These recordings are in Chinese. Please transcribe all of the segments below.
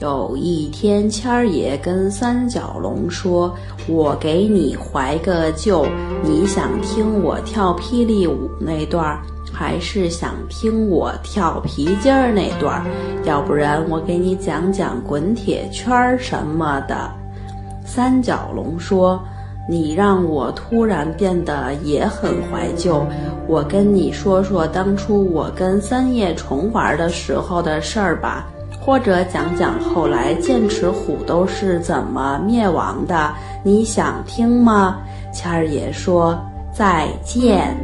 有一天，谦儿爷跟三角龙说：“我给你怀个旧，你想听我跳霹雳舞那段儿，还是想听我跳皮筋儿那段儿？要不然我给你讲讲滚铁圈儿什么的。”三角龙说：“你让我突然变得也很怀旧，我跟你说说当初我跟三叶虫玩的时候的事儿吧。”或者讲讲后来剑齿虎都是怎么灭亡的，你想听吗？谦儿爷说再见。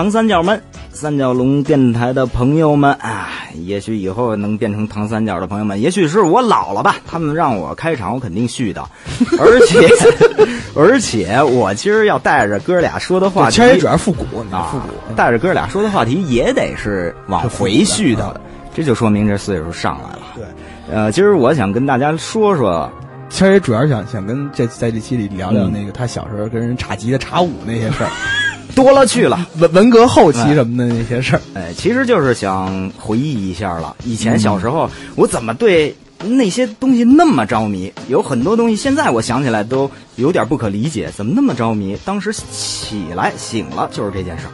唐三角们，三角龙电台的朋友们啊，也许以后能变成唐三角的朋友们，也许是我老了吧。他们让我开场，我肯定续的。而且，而且我今儿要带着哥俩说的话题，其实主要复古啊，复古。带着哥俩说的话题也得是往回续的，这就说明这岁数上来了。对，呃，今儿我想跟大家说说，其实也主要想想跟这在这期里聊聊那个他小时候跟人插吉他、插舞那些事儿。多了去了，文文革后期什么的那些事儿，哎，其实就是想回忆一下了。以前小时候，我怎么对那些东西那么着迷，有很多东西现在我想起来都有点不可理解，怎么那么着迷？当时起来醒了就是这件事儿，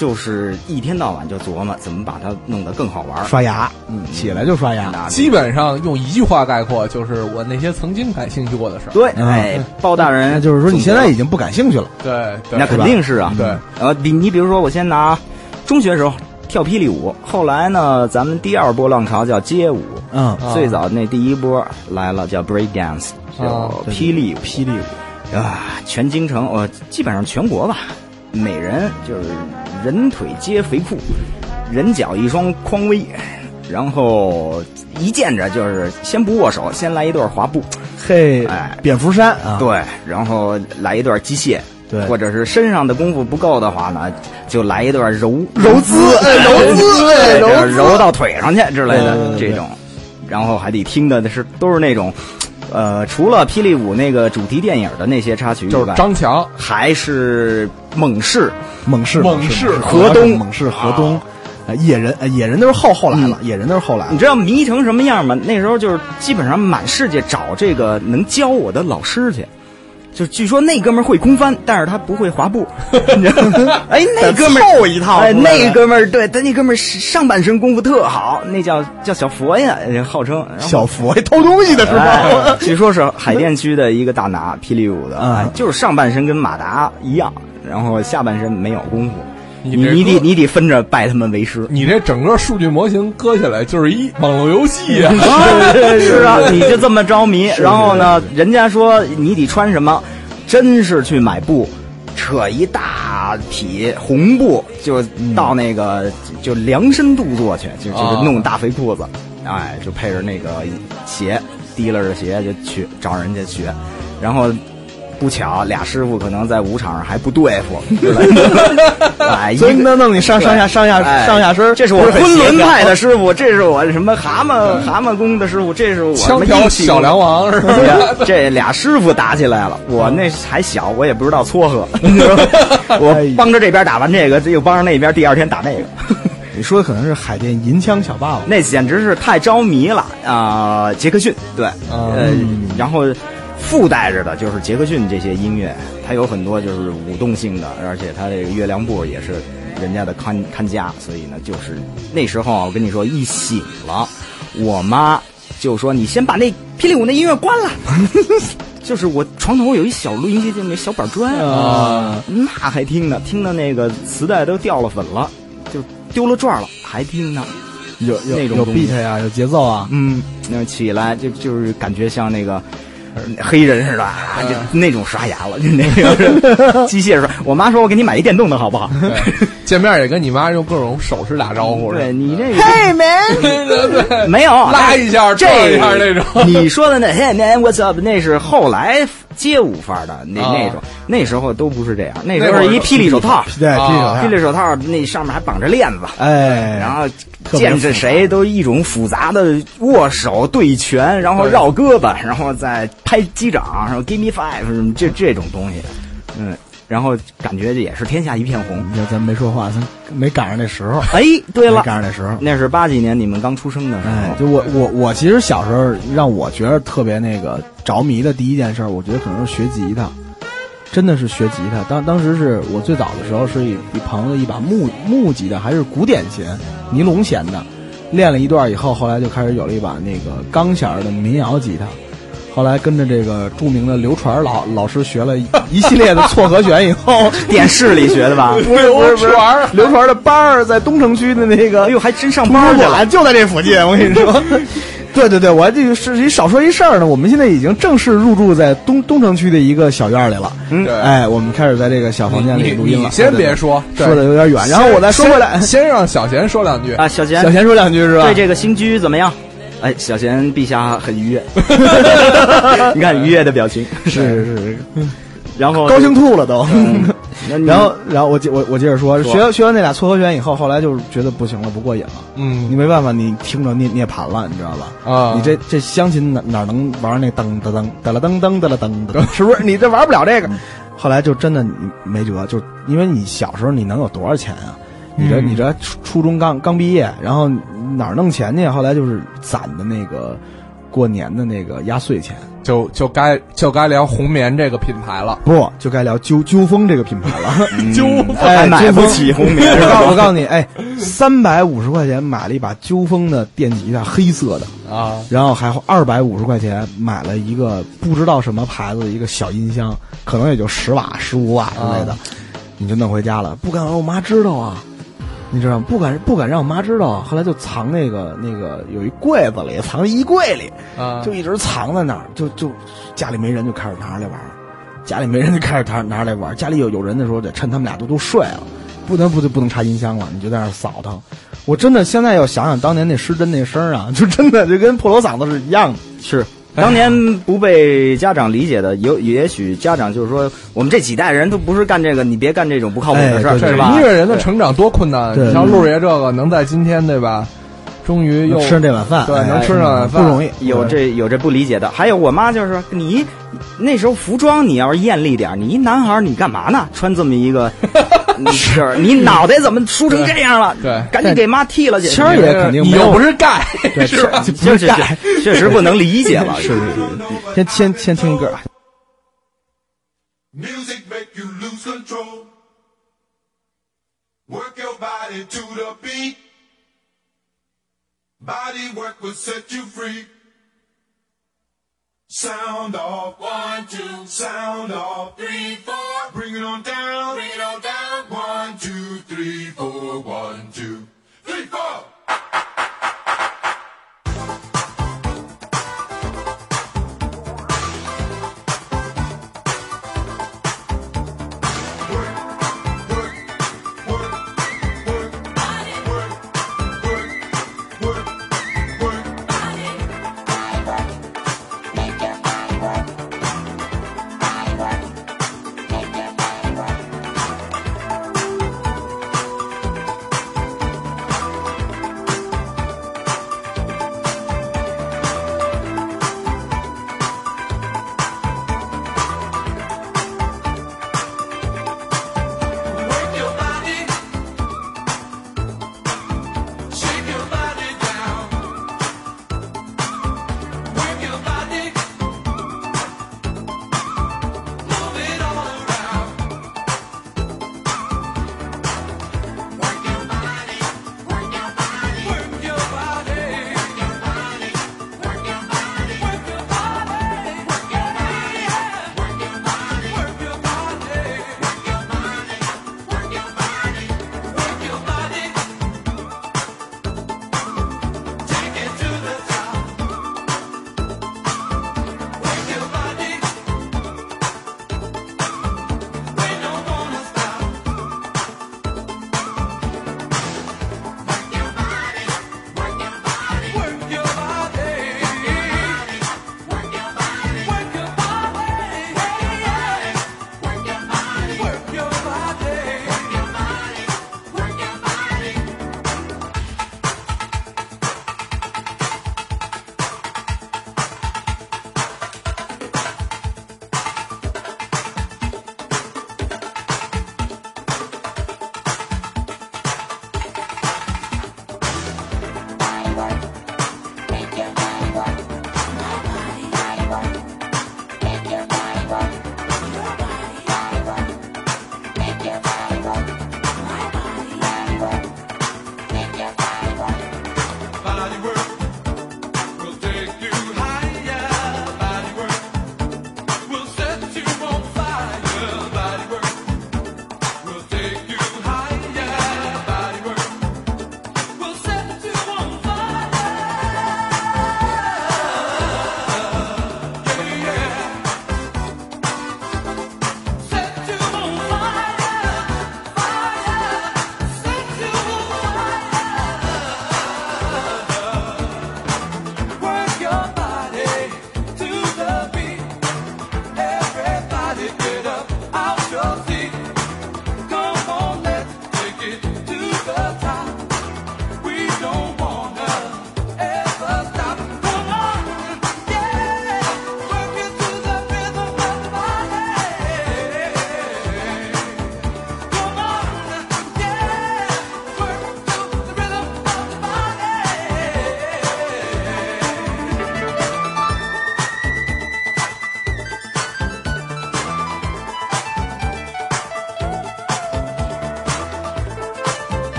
就是一天到晚就琢磨怎么把它弄得更好玩儿。刷牙，嗯，起来就刷牙。基本上用一句话概括，就是我那些曾经感兴趣过的事儿。对，嗯哎，包大人，就是说你现在已经不感兴趣了。对，那肯定是啊，对。呃，你你比如说，我先拿中学时候跳霹雳舞，后来呢，咱们第二波浪潮叫街舞，嗯，啊最早那第一波来了叫 break dance，叫霹雳舞，霹雳舞，啊，全京城，呃，基本上全国吧，每人就是人腿皆肥裤，人脚一双匡威，然后一见着就是先不握手，先来一段滑步，嘿哎，蝙蝠衫啊，对，然后来一段机械，对。或者是身上的功夫不够的话呢，就来一段柔柔姿，哎，柔姿，柔揉到腿上去之类的这种，然后还得听的是都是那种，呃，除了霹雳舞那个主题电影的那些插曲以就是外，张强，还是猛士，猛士，猛士河东。猛士河东，呃野人，呃野人都是后后来了，野人都是后来了。你知道迷成什么样吗？那时候就是基本上满世界找这个能教我的老师去。就据说那哥们儿会空翻，但是他不会滑步。哎，那哥们儿凑一套哎，那哥们儿对他那哥们儿上半身功夫特好，那叫叫小佛呀，号称小佛偷东西的是哎吧？据说是海淀区的一个大拿，霹雳舞的，嗯哎就是上半身跟马达一样，然后下半身没有功夫。你你你得你得分着拜他们为师。你这整个数据模型搁下来就是一网络游戏啊！是啊，你就这么着迷，然后呢，人家说你得穿什么，真是去买布，扯一大匹红布，就到那个就量身度做去，就就弄大肥裤子，哎，就配着那个鞋，提拉着鞋就去找人家学，然后。不巧，俩师傅可能在舞场上还不对付，哎，一所以个能弄你上上下上下哎上下身，这是我昆仑派的师傅，这是我什么蛤蟆蛤蟆功的师傅，这是我什枪挑小梁王是吧？这俩师傅打起来了，我那还小，我也不知道撮合，我帮着这边打完这个，又帮着那边，第二天打那个，你说的可能是海淀银枪小霸王，那简直是太着迷了啊、杰克逊对，呃，然后附带着的就是杰克逊这些音乐，它有很多就是舞动性的，而且它这个月亮步也是人家的看看家，所以呢，就是那时候啊，我跟你说，一醒了，我妈就说你先把那霹雳舞那音乐关了。就是我床头有一小录音机，就那小板砖啊，那还听呢，听的那个磁带都掉了粉了，就丢了转了，还听呢。有有有那种东西 beat 呀，有节奏啊，嗯，那起来就就是感觉像那个。呃黑人似的，啊就那种刷牙了，就那个 机械刷。我妈说：“我给你买一电动的好不好？对见面也跟你妈用各种手势打招？”呼，对你这个嘿 man，对对对，没有拉一下这一下那种。你说的那 Hey man what's up 那是后来街舞范儿的那啊。那种，那时候都不是这样，那时候是一霹雳手套，对，啊。霹雳手套。霹雳手套那上面还绑着链子，哎，然后见着谁都一种复杂的握手对拳，然后绕胳膊，然后再拍击掌，然后 give me five 什么这这种东西，嗯，然后感觉这也是天下一片红。你看咱没说话，咱没赶上那时候，哎，对没了，赶上那时候。那是八几年你们刚出生的时哎，候，就我我我其实小时候让我觉得特别那个着迷的第一件事，我觉得可能是学吉他，真的是学吉他。当当时是我最早的时候是一一朋友一把木木吉他，还是古典琴，尼龙弦的，练了一段以后，后来就开始有了一把那个钢弦的民谣吉他。后来跟着这个著名的刘传老老师学了一一系列的错和弦以后，电视里学的吧？不是不是不是传刘传的班儿在东城区的那个哎呦，还真上班去了。就在这附近，我跟你说。对对对，我还这个是一少说一事儿呢。我们现在已经正式入住在东东城区的一个小院儿里了。嗯对哎，我们开始在这个小房间里录音了。你先别说，说的有点远，然后我再说回来，先先让小贤说两句。啊，小贤小贤说两句是吧？对这个新居怎么样？哎，小贤陛下很愉悦，你看愉悦的表情，是是是，然后高兴吐了都。然后然后我接我我接着说，说学学完那俩撮合拳以后，后来就是觉得不行了，不过瘾了。嗯你嗯没办法，你听着涅涅盘了，你知道吧？啊，你这这相亲哪哪能玩那噔噔噔噔了噔噔噔了噔噔，是不是？你这玩不了这个。后来就真的你没辙，就因为你小时候你能有多少钱啊？你这嗯你这初初中刚刚毕业，然后哪儿弄钱去？后来就是攒的那个过年的那个压岁钱。就就该就该聊红棉这个品牌了。不，就该聊纠纠风这个品牌了。纠哎还买不起红棉我告我告诉你，哎，三百五十块钱买了一把纠风的电吉他，黑色的，啊，然后还二百五十块钱买了一个不知道什么牌子的一个小音箱，可能也就十瓦、十五瓦之类的，你就弄回家了，不敢让我妈知道啊。你知道吗？不敢不敢让我妈知道啊，后来就藏那个那个有一柜子里，藏在衣柜里，啊就一直藏在那儿，就就家里没人就开始拿出来玩儿，家里没人就开始拿拿出来玩儿，家里有有人的时候得趁他们俩都都睡了，不能不就不能插音箱了，你就在那儿扫它。我真的现在要想想当年那失真那声儿啊，就真的就跟破锣嗓子是一样的。是。当年不被家长理解的，有也许家长就是说，我们这几代人都不是干这个，你别干这种不靠谱的事儿，是吧？这音乐人的成长多困难！对你像陆爷这个能在今天对吧，终于又吃上这碗饭，哎对能吃上碗饭不容易。有这有这不理解的，还有我妈就是说你那时候服装你要是艳丽点，你一男孩你干嘛呢？穿这么一个是，你脑袋怎么梳成这样了？对赶紧给妈剃了去。谦儿也肯定你没有又不是盖，是吧？就是盖，确实不能理解了。是是是。先先先听一歌啊。Music make you lose control. Work your body to the beat. Body work will set you free. Sound off, one, two, sound off, three, four. Bring it on down, bring it on down. One, two, three, four, one, two, three, four.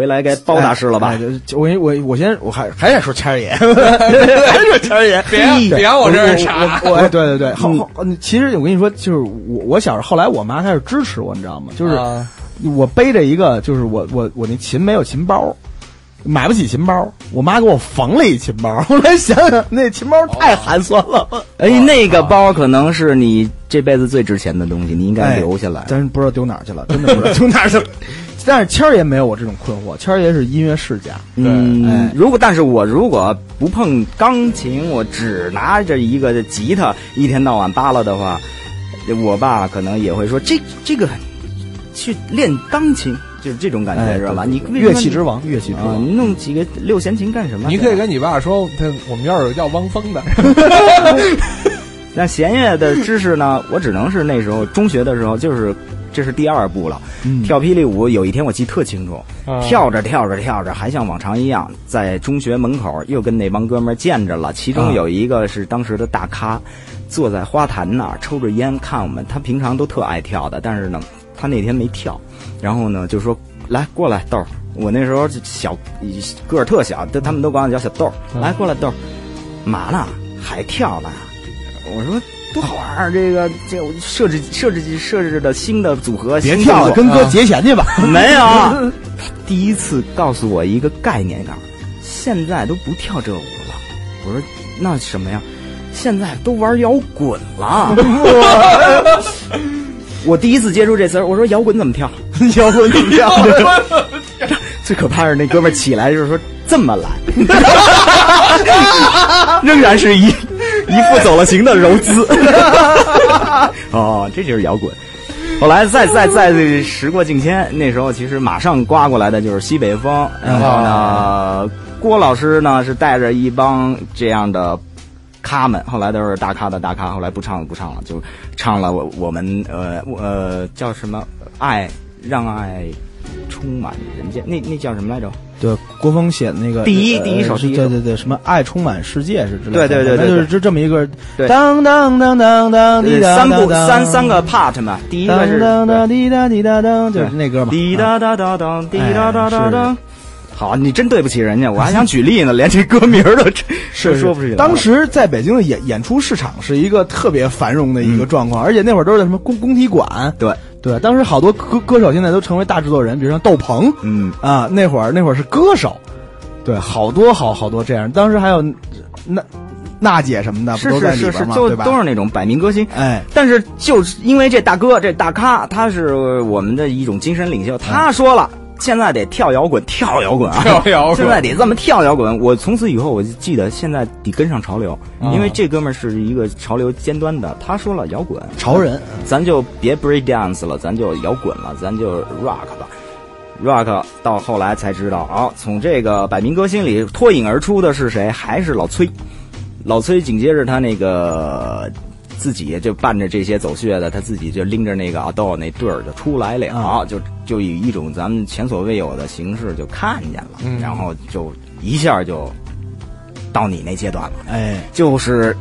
回来该包大师了吧哎？哎就我我我先我还还得说谦儿爷，还是说谦儿爷，别别往我这儿傻我我哎 对对对，后后嗯其实我跟你说，就是我我小时候后来我妈开始支持我，你知道吗？就是啊我背着一个，就是我我我那琴没有琴包。买不起琴包，我妈给我缝了一琴包。后来想想，那琴包太寒酸了，哎，那个包可能是你这辈子最值钱的东西，你应该留下来。但是不知道丢哪儿去了，真的不知道丢哪儿去了。但是谦儿爷没有我这种困惑，谦儿爷是音乐世家，嗯，哎如果但是我如果不碰钢琴，我只拿着一个吉他一天到晚扒拉的话，我爸可能也会说这这个去练钢琴，就是这种感觉，哎知道吧？你乐器之王，乐器之啊，王。你弄几个六弦琴干什么？你可以跟你爸说，他我们这儿有叫汪峰的，那弦乐的知识呢？我只能是那时候中学的时候，就是这是第二步了。嗯跳霹雳舞有一天我记特清楚，啊跳着跳着跳着，还像往常一样，在中学门口又跟那帮哥们儿见着了。其中啊有一个是当时的大咖，坐在花坛那儿抽着烟看我们。他平常都特爱跳的，但是呢，他那天没跳。然后呢，就说来过来豆儿。我那时候小个儿特小，都他们都管我叫小豆儿。嗯来过来豆儿，嘛呢？还跳呢？我说多好玩儿！这个这我设置设置设置的新的组合，别跳了，跟哥结钱去吧。没有，他第一次告诉我一个概念感，现在都不跳这舞了。我说那什么呀？现在都玩摇滚了。我第一次接触这词儿，我说摇滚怎么跳？摇滚怎么跳？最可怕是那哥们儿起来就是说这么来，仍然是一 一副走了形的柔姿。哦，这就是摇滚。后来再再再时过境迁，那时候其实马上刮过来的就是西北风，然后呢，郭老师呢是带着一帮这样的咖们，后来都是大咖的大咖，后来不唱了不唱了，就唱了我我们呃呃叫什么爱让爱充满人间，那那叫什么来着？对，郭峰写的那个第一呃第一首是对对对，什么爱充满世界是之类的，对对对。就是就这这么一个对。当当当当当三部三三个 part 嘛，第一个是当当当滴答滴答当，就是那歌嘛。滴啊答答答当，滴答答答哎当。好，你真对不起人家，我还想举例呢，连这歌名儿都 是说不出去了。当时在北京的演演出市场是一个特别繁荣的一个状况，而且那会儿都是在什么工工体馆，对，对，当时好多歌歌手现在都成为大制作人，比如像窦鹏嗯，啊，那会儿那会儿是歌手，对，好多好好多这样。当时还有娜娜姐什么的，不是都在是是是，对吧？都是那种百名歌星。哎，但是就是因为这大哥这大咖，他是我们的一种精神领袖，他说了。现在得跳摇滚，跳摇滚啊！跳摇滚现在得这么跳摇滚。我从此以后我就记得，现在得跟上潮流，因为这哥们儿是一个潮流尖端的。他说了摇滚，潮人，咱就别 break dance 了，咱就摇滚了，咱就 rock 吧。rock 到后来才知道，啊，从这个百名歌星里脱颖而出的是谁？还是老崔。老崔紧接着他那个自己就伴着这些走穴的，他自己就拎着那个阿豆那对儿就出来了，啊就就以一种咱们前所未有的形式就看见了，嗯然后就一下就到你那阶段了。哎，就是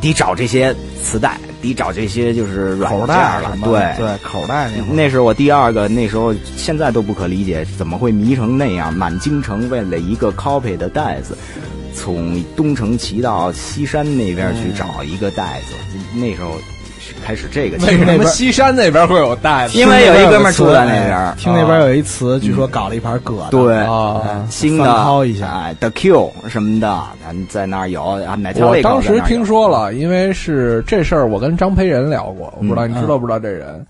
得找这些磁带，得找这些就是软口件了袋什。么对对，口袋那是我第二个，那时候现在都不可理解，怎么会迷成那样？满京城为了一个 copy 的袋子，从东城骑到西山那边去找一个袋子。那时候开始这个为什么西山那边会有袋子？因为有一哥们儿住在那边听那边有一词，据说搞了一盘葛的，对啊，新的翻掏一下哎，The Q 什么的，咱在那儿有啊，奶茶胃口我当时听说了，因为是这事儿，我跟张培仁聊过，我不知道你知道不知道这人，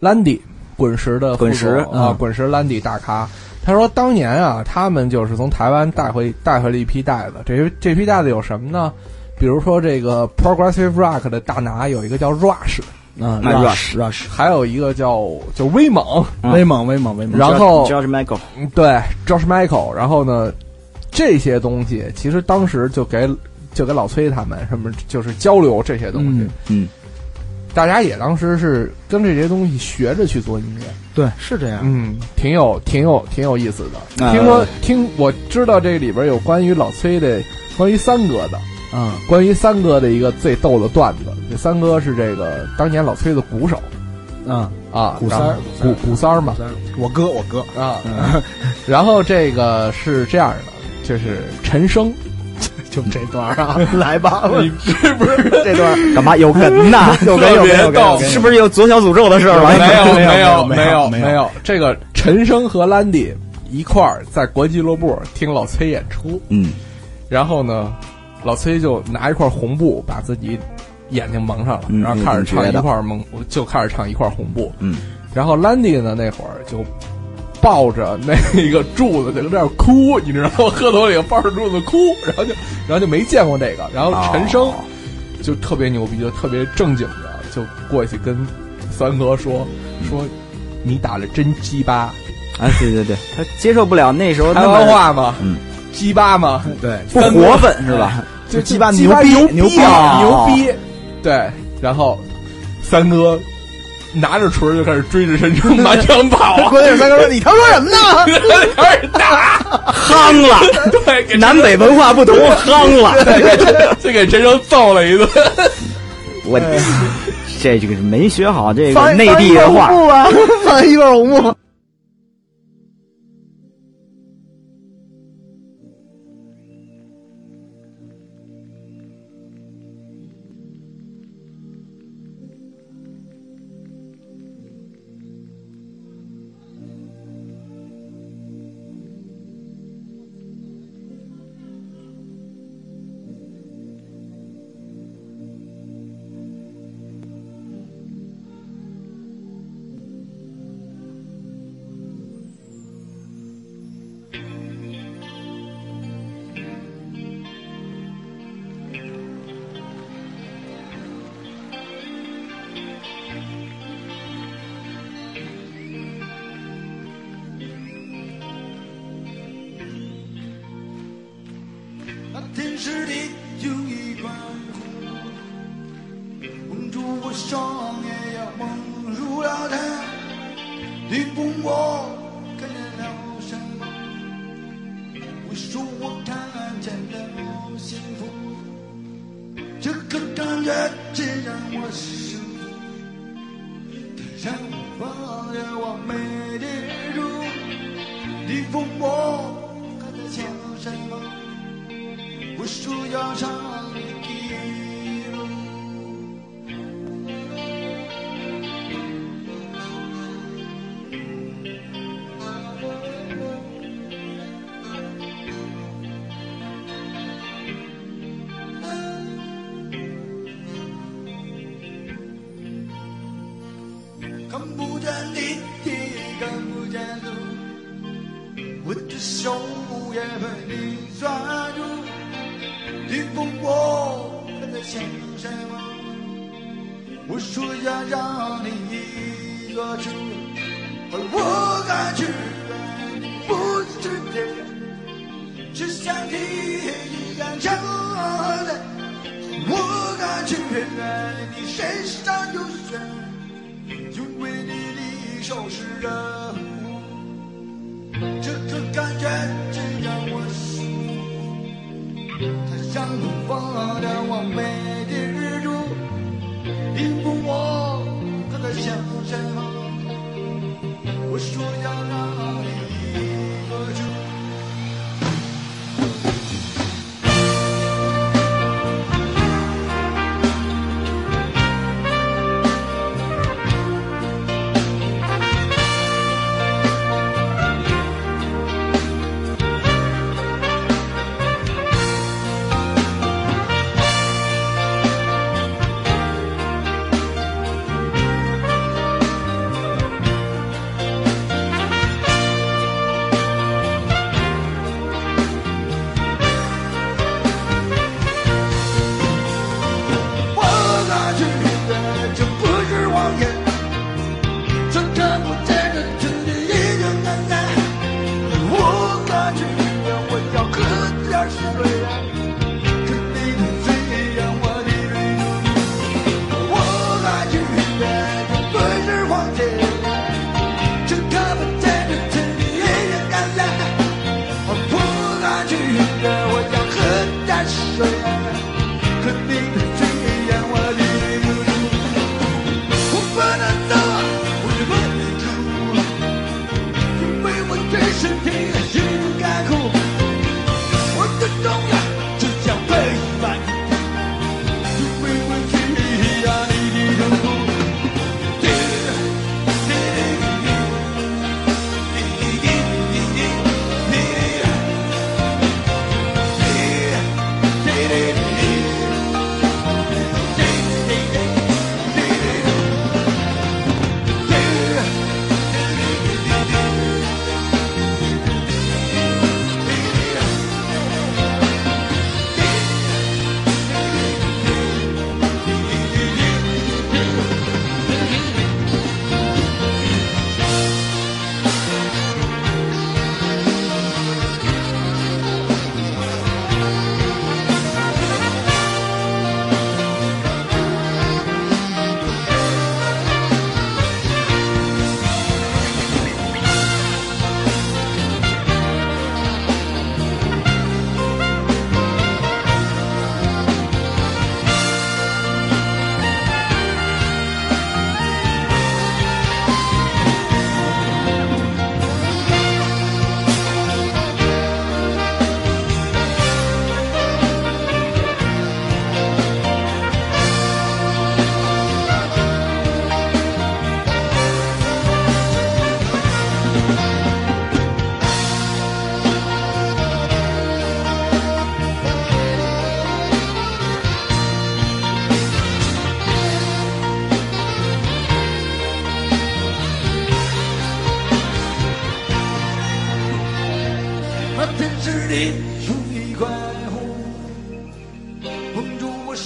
兰迪滚石的滚石啊嗯，滚石兰迪大咖。他说当年啊，他们就是从台湾带回带回了一批袋子，这这批袋子有什么呢？比如说这个 progressive rock 的大拿有一个叫 Rush，嗯，rush rush，还有一个叫就威猛，嗯。威猛威猛威猛，然后 George Michael，嗯对 Josh Michael，然后呢，这些东西其实当时就给就给老崔他们什么就是交流这些东西，嗯嗯，大家也当时是跟这些东西学着去做音乐，对，是这样。嗯，挺有挺有挺有意思的。啊。听说听我知道这里边有关于老崔的，关于三哥的，嗯，关于三哥的一个最逗的段子。这三哥是这个当年老崔的鼓手，嗯，啊，鼓三儿然后古古古三儿嘛。我哥我哥，啊，然后这个是这样的，就是陈升，就这段啊，来吧，你是不是？这段干嘛有梗呐？有梗有梗有特别逗。梗，是不是有左小诅咒的事儿了？没有没有没有没有这个陈升和兰迪一块儿在国际俱乐部听老崔演出，嗯，然后呢，老崔就拿一块红布把自己眼睛蒙上了，嗯然后开始唱一块蒙，就开始唱一块红布，嗯，然后兰迪呢那会儿就。抱着那个柱子就在那儿哭，你知道吗？喝头里抱着柱子哭，然后就，然后就没见过这个。然后陈升哦就特别牛逼，就特别正经的，就过去跟三哥说说，你打的真鸡巴，啊，对对对，他接受不了那时候台那么湾话嘛？嗯，鸡巴嘛？对，不活分是吧？就鸡巴牛逼牛牛逼牛逼！对，然后三哥拿着锤儿就开始追着陈诚满场跑啊，关键是三哥说：“你他妈说什么呢 开始打，夯了，对，给南北文化不同，夯了。就给陈诚揍了一顿。我这这个是没学好这？”个放内地的话，放一块红布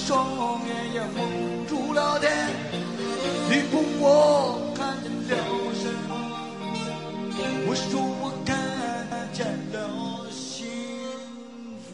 双眼，也蒙住了天。你问我看见了什么？我说我看见了幸福。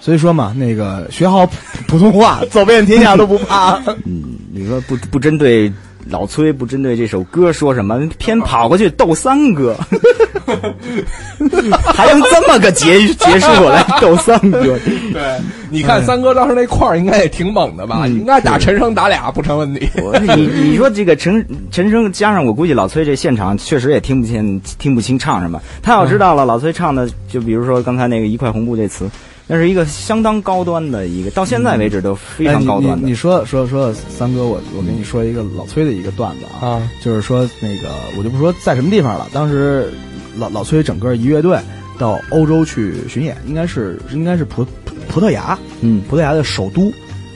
所以说嘛，那个学好普普通话，走遍天下都不怕。嗯，你说不不针对老崔，不针对这首歌说什么，偏跑过去逗三哥，还用这么个结结束来逗三哥？对，你看三哥当时那块儿应该也挺猛的吧？嗯应该打陈升打俩不成问题。你你说这个陈陈升加上我估计老崔这现场确实也听不清听不清唱什么。他要知道了，老崔唱的就比如说刚才那个一块红布这词，那是一个相当高端的一个，到现在为止都非常高端的。哎你你你说说说三哥，我我跟你说一个老崔的一个段子啊，啊，就是说那个我就不说在什么地方了，当时老老崔整个一乐队到欧洲去巡演，应该是应该是葡葡葡萄牙，嗯葡萄牙的首都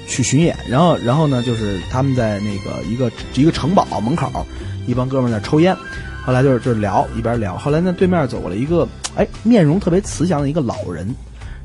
去巡演，然后然后呢，就是他们在那个一个一个城堡门口，一帮哥们儿在抽烟，后来就是就是聊一边聊，后来呢对面走过来一个哎面容特别慈祥的一个老人，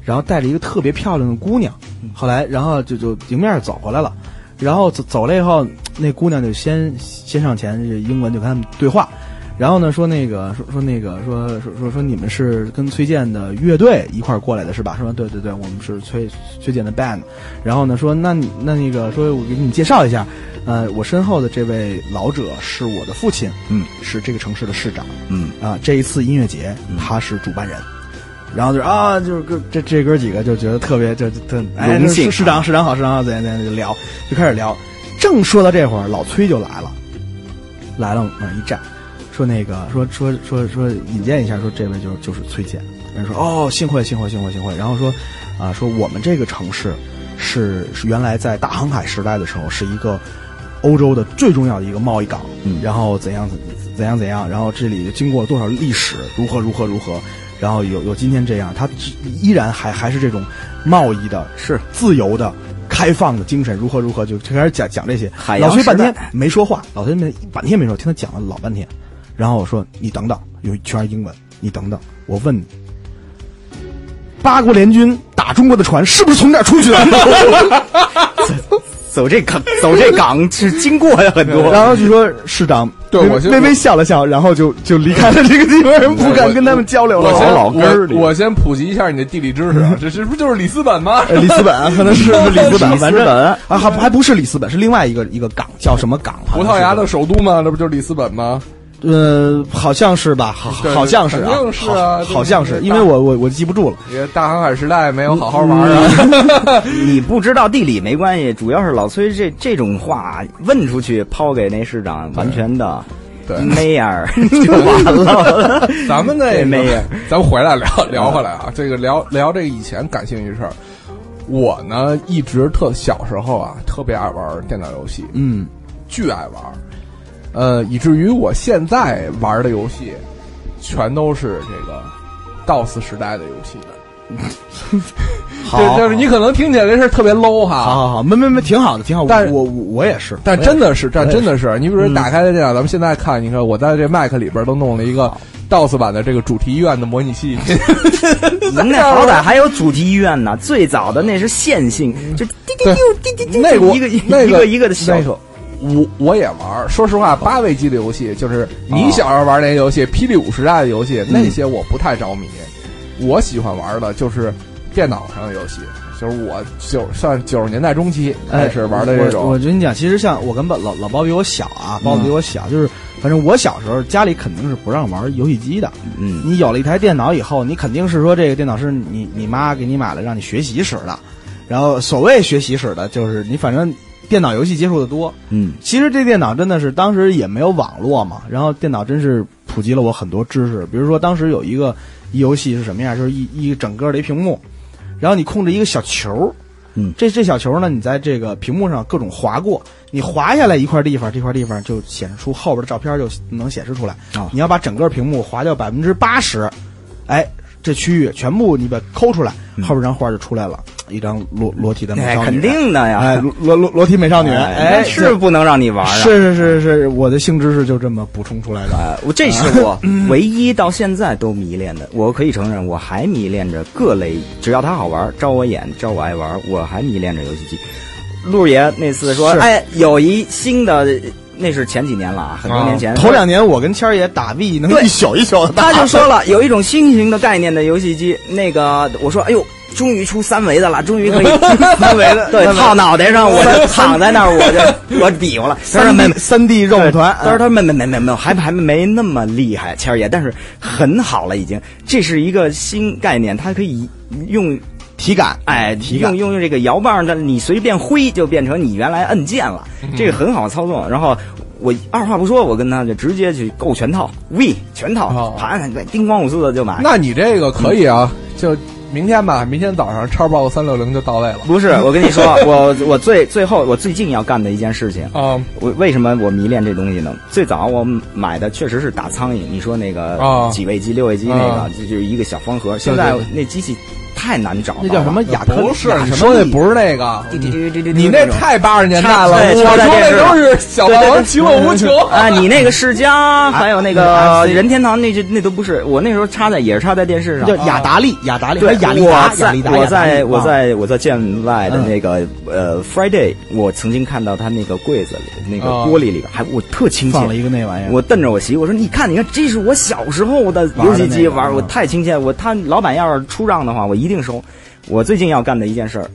然后带着一个特别漂亮的姑娘，后来然后就就迎面走过来了，然后走走了以后，那姑娘就先先上前，这英文就跟他们对话。然后呢，说那个说说那个说说说说你们是跟崔健的乐队一块过来的是吧？说对对对，我们是崔崔健的 band。然后呢，说那你那那个说我给你介绍一下，呃，我身后的这位老者是我的父亲，嗯，是这个城市的市长嗯啊。这一次音乐节他是主办人。然后就是啊，就是哥这这哥几个就觉得特别就就特哎，荣幸市市长市长好，市长好，怎样怎样就聊，就开始聊。正说到这会儿，老崔就来了，来了往那儿一站，说那个说说说说引荐一下，说这位就是就是崔健。人说哦，幸会幸会幸会幸会。然后说啊，说我们这个城市是是原来在大航海时代的时候是一个欧洲的最重要的一个贸易港，嗯然后怎样怎怎样怎样，然后这里经过了多少历史，如何如何如何，然后有有今天这样，他依然还还是这种贸易的是自由的。开放的精神如何如何，就就开始讲讲这些。老崔半天没说话，老崔没半天没说，听他讲了老半天。然后我说：“你等等，有全是英文，你等等。”我问你，八国联军打中国的船是不是从这儿出去的？走这港走这港是经过呀很多。然后就说市长对我先微微笑了笑，然后就就离开了这个地方，不敢跟他们交流了。我先老根儿我我先普及一下你的地理知识啊，这这不就是里斯本吗？呃里斯本 可能是里斯本，反正里斯本啊还还不是里斯本，是另外一个一个港，叫什么港？葡萄牙的首都吗？那不就是里斯本吗？呃，好像是吧？好，好像是啊，肯定是啊好好像是，因为我我我记不住了。因为大航海时代没有好好玩啊。你不知道地理没关系，主要是老崔这这种话问出去，抛给那市长，完全的对没眼儿就完了。咱们那没眼，咱们回来聊聊回来啊，这个聊聊这个以前感兴趣的事儿。我呢一直特小时候啊，特别爱玩电脑游戏，嗯，巨爱玩，呃，以至于我现在玩的游戏，全都是这个 DOS 时代的游戏的。好，就就是你可能听起来这事特别 low 哈，好好好，没没没，挺好的，挺好。但我我我也是，但真的是，这真的是，你比如说打开的电脑，咱们现在看，你看我在这 Mac 里边都弄了一个 DOS 版的这个主题医院的模拟器，咱那好歹还有主题医院呢，最早的那是线性，就滴滴对滴滴滴滴，那个一个一个一个的小那个我我也玩。说实话，八位机的游戏，就是你小时候玩那些游戏，霹雳舞时代的游戏，那些我不太着迷。我喜欢玩的就是电脑上的游戏，就是我九算九十年代中期开始玩的这哎我我。跟你讲，其实像我跟老老包比我小啊，包比我小，就是反正我小时候家里肯定是不让玩游戏机的。嗯，你有了一台电脑以后，你肯定是说这个电脑是你你妈给你买了让你学习使的，然后所谓学习使的，就是你反正电脑游戏接触的多。嗯，其实这电脑真的是当时也没有网络嘛，然后电脑真是普及了我很多知识。比如说当时有一个一游戏是什么样，就是一一整个的一屏幕，然后你控制一个小球，嗯这这小球呢，你在这个屏幕上各种划过，你划下来一块地方，这块地方就显示出后边的照片就能显示出来。啊你要把整个屏幕划掉百分之八十，哎，这区域全部你把抠出来，后边张画就出来了。一张裸裸体的美哎，少女，肯定的呀，哎，裸裸裸裸体美少女，哎哎，是不能让你玩啊。是是是是，我的性知识就这么补充出来的。呃，我这 是我唯一到现在都迷恋的。我可以承认，我还迷恋着各类，只要它好玩，招我眼，招我爱玩，我还迷恋着游戏机。陆爷那次说，哎，有一新的，那是前几年了啊，很多年前。头两年我跟谦儿爷打 V 能对一宿一宿的打，他就说了，有一种新型的概念的游戏机，那个我说，哎呦。终于出三维的了，终于可以 三维的对套脑袋上，我就 躺在那儿，我就 我比划了。三没 D 三 D 肉团，但是他没没没没没有，还还没那么厉害，谦儿爷，但是很好了已经。这是一个新概念，它可以用体感，哎体感用用用这个摇棒的，你随便挥就变成你原来按键了，这个很好操作。然后我二话不说，我跟他就直接去购全套，V 全套哦盘，对，叮咣五四的就买。那你这个可以啊，就明天吧，明天早上叉 box 三六零就到位了。不是，我跟你说，我我最最后我最近要干的一件事情，啊我为什么我迷恋这东西呢？最早我买的确实是打苍蝇，你说那个啊几位机、六位机那个啊，这就是一个小方盒。现在那机器太难找了，那叫什么雅克？不是，雅什么你说那不是那个，你那太八十年代了。我说那都是小霸王其乐无穷。啊，你那个世嘉，还有那个任天堂，那就那都不是。我那时候插在也是插在电视上叫。雅达利，雅达利，对，雅利达，雅利达，我在我啊在我在建外的嗯那个呃 Friday，我曾经看到他那个柜子里那个啊玻璃里边还我特亲切放了，一个那玩意儿，我瞪着我媳妇，我说：“你看，你看，这是我小时候的游戏机玩，我太亲切。我他老板要是出让的话，我一一定收。我最近要干的一件事儿，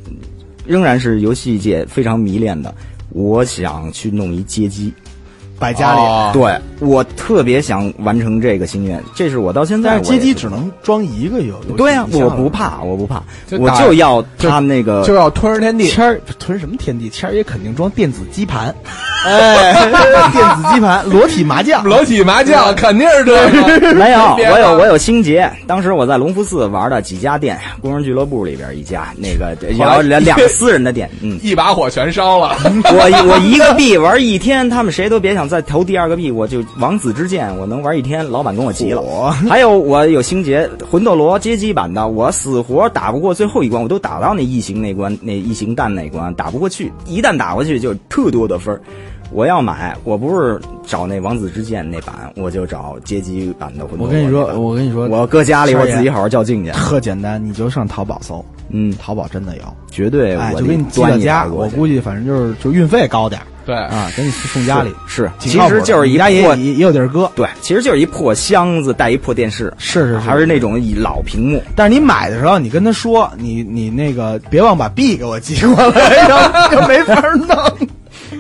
仍然是游戏界非常迷恋的，我想去弄一街机。摆家里。哦对我特别想完成这个心愿，这是我到现在但是街我也机只能装一个游游戏对啊，你想我不怕，我不怕，我就要他那个就要吞食天地。谦儿吞什么天地？谦儿也肯定装电子机盘，哎，电子机盘，裸体麻将，裸体麻将肯定是这个。没有，我有我有星杰。当时我在龙福寺玩的几家店，工人俱乐部里边一家，那个后来然后两两个私人的店，嗯。一把火全烧了。我我一个币玩一天，他们谁都别想再投第二个币，我就王子之剑，我能玩一天，老板跟我急了。还有我有星结魂斗罗街机版的，我死活打不过最后一关，我都打到那异形那关，那异形蛋那关打不过去，一旦打过去就特多的分儿我要买，我不是找那王子之剑那版，我就找街机版的魂斗罗。我跟你说，我跟你说，我搁家里我自己好好较劲去。特简单，你就上淘宝搜，嗯，淘宝真的有，绝对哎，我就给你寄到家。我估计反正就是就运费高点儿对，啊，给你送家里，是，其实就是一你家也破也也有地儿搁，对，其实就是一破箱子带一破电视，是是是还是那种一老屏幕。但是你买的时候，你跟他说，你你那个别忘把币给我寄过来，要要没法弄。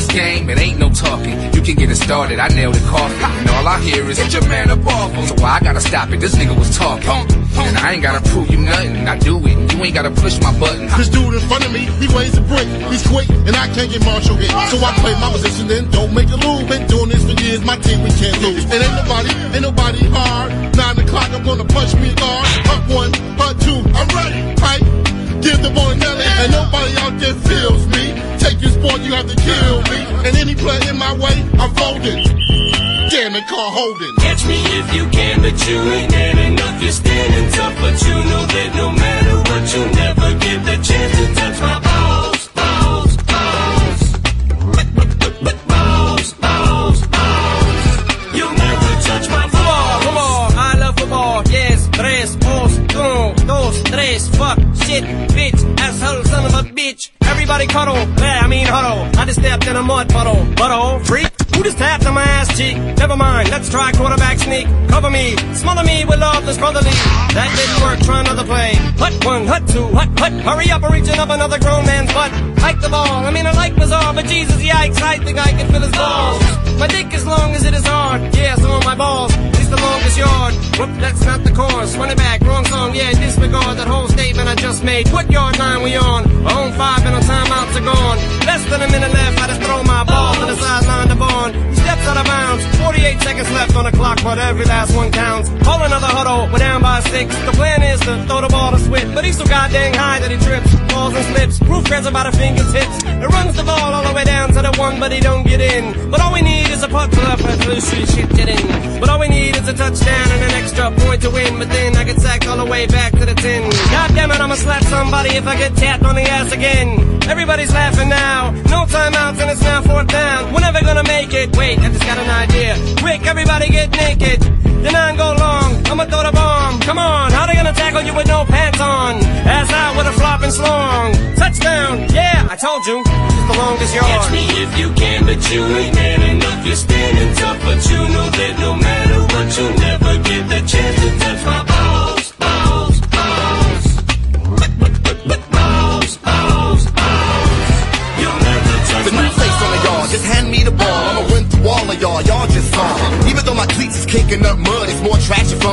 This game, it ain't no talking. You can get it started, I nailed it coffee. And all I hear is, get your man up off him. So why I gotta stop it? This nigga was talking. And I ain't gotta prove you nothing. I do it, and you ain't gotta push my button. This dude in front of me, he weighs a brick. He's quick, and I can't get Marshall hit. So I play my position, then don't make a move. Been doing this for years, my team we can't lose. It ain't nobody, ain't nobody hard. Nine o'clock, I'm gonna punch me hard. Up one, up two, I'm ready. Pipe, give the to Nelly, and nobody out there feels me. Take your sport, you have to kill me. And any play in my way, I'm folding. Damn it, call holding. Catch me if you can, but you ain't man enough. You're standing tough, but you know that no matter what, you'll never get the chance to touch my balls, shit, bitch, asshole, son of a bitch. Everybody cuddle, yeah, I mean huddle. I just stepped in a mud puddle, butthole, oh, freak. Who just tapped on my ass cheek? Never mind, let's try quarterback sneak. Cover me, smother me with love that's brotherly. That didn't work, try another play. Hut one, hut two, hut, hut. Hurry up, I'm reaching up another grown man's butt. Hike the ball, I mean I like all, but Jesus, yikes, I think I can fill his balls. My dick as long as it is hard, yeah, so are my balls. It's the longest yard. Whoop, that's not the course. Run it back, wrong song, yeah, disregard that whole statement I just made. What yard line we on? Home five and our timeouts seconds left on the clock, but every last one counts. Call another huddle, by six. The plan is to throw the ball to Swift, but he's so goddamn high that he trips, falls and slips. Roof grabs about a fingertips. It runs the ball all the way down to the one, but he don't get in. But all we need is a putt to the shit, shit, get in. But all we need is a touchdown and an extra point to win. But then I get sacked all the way back to the tin. God damn it, I'ma slap somebody if I get tapped on the ass again. Everybody's laughing now. No timeouts and it's now fourth down. We're never gonna make it. Wait, I just got an idea. Quick, everybody get naked. The nine go long. I'ma throw the bomb. Come on, how they gonna tackle you with no pants on? Ass out with a flopping slong. Touchdown, yeah, I told you. It's the longest yard. Catch me if you can, but you ain't man enough. You're standing tough, but you know that no matter what, you'll never get the chance to touch my balls, balls, balls. Balls, balls, balls. You'll never touch The my new face on the yard, just hand me the ball. I'ma run through all of y'all, y'all just saw. Even though my cleats is kicking up mud,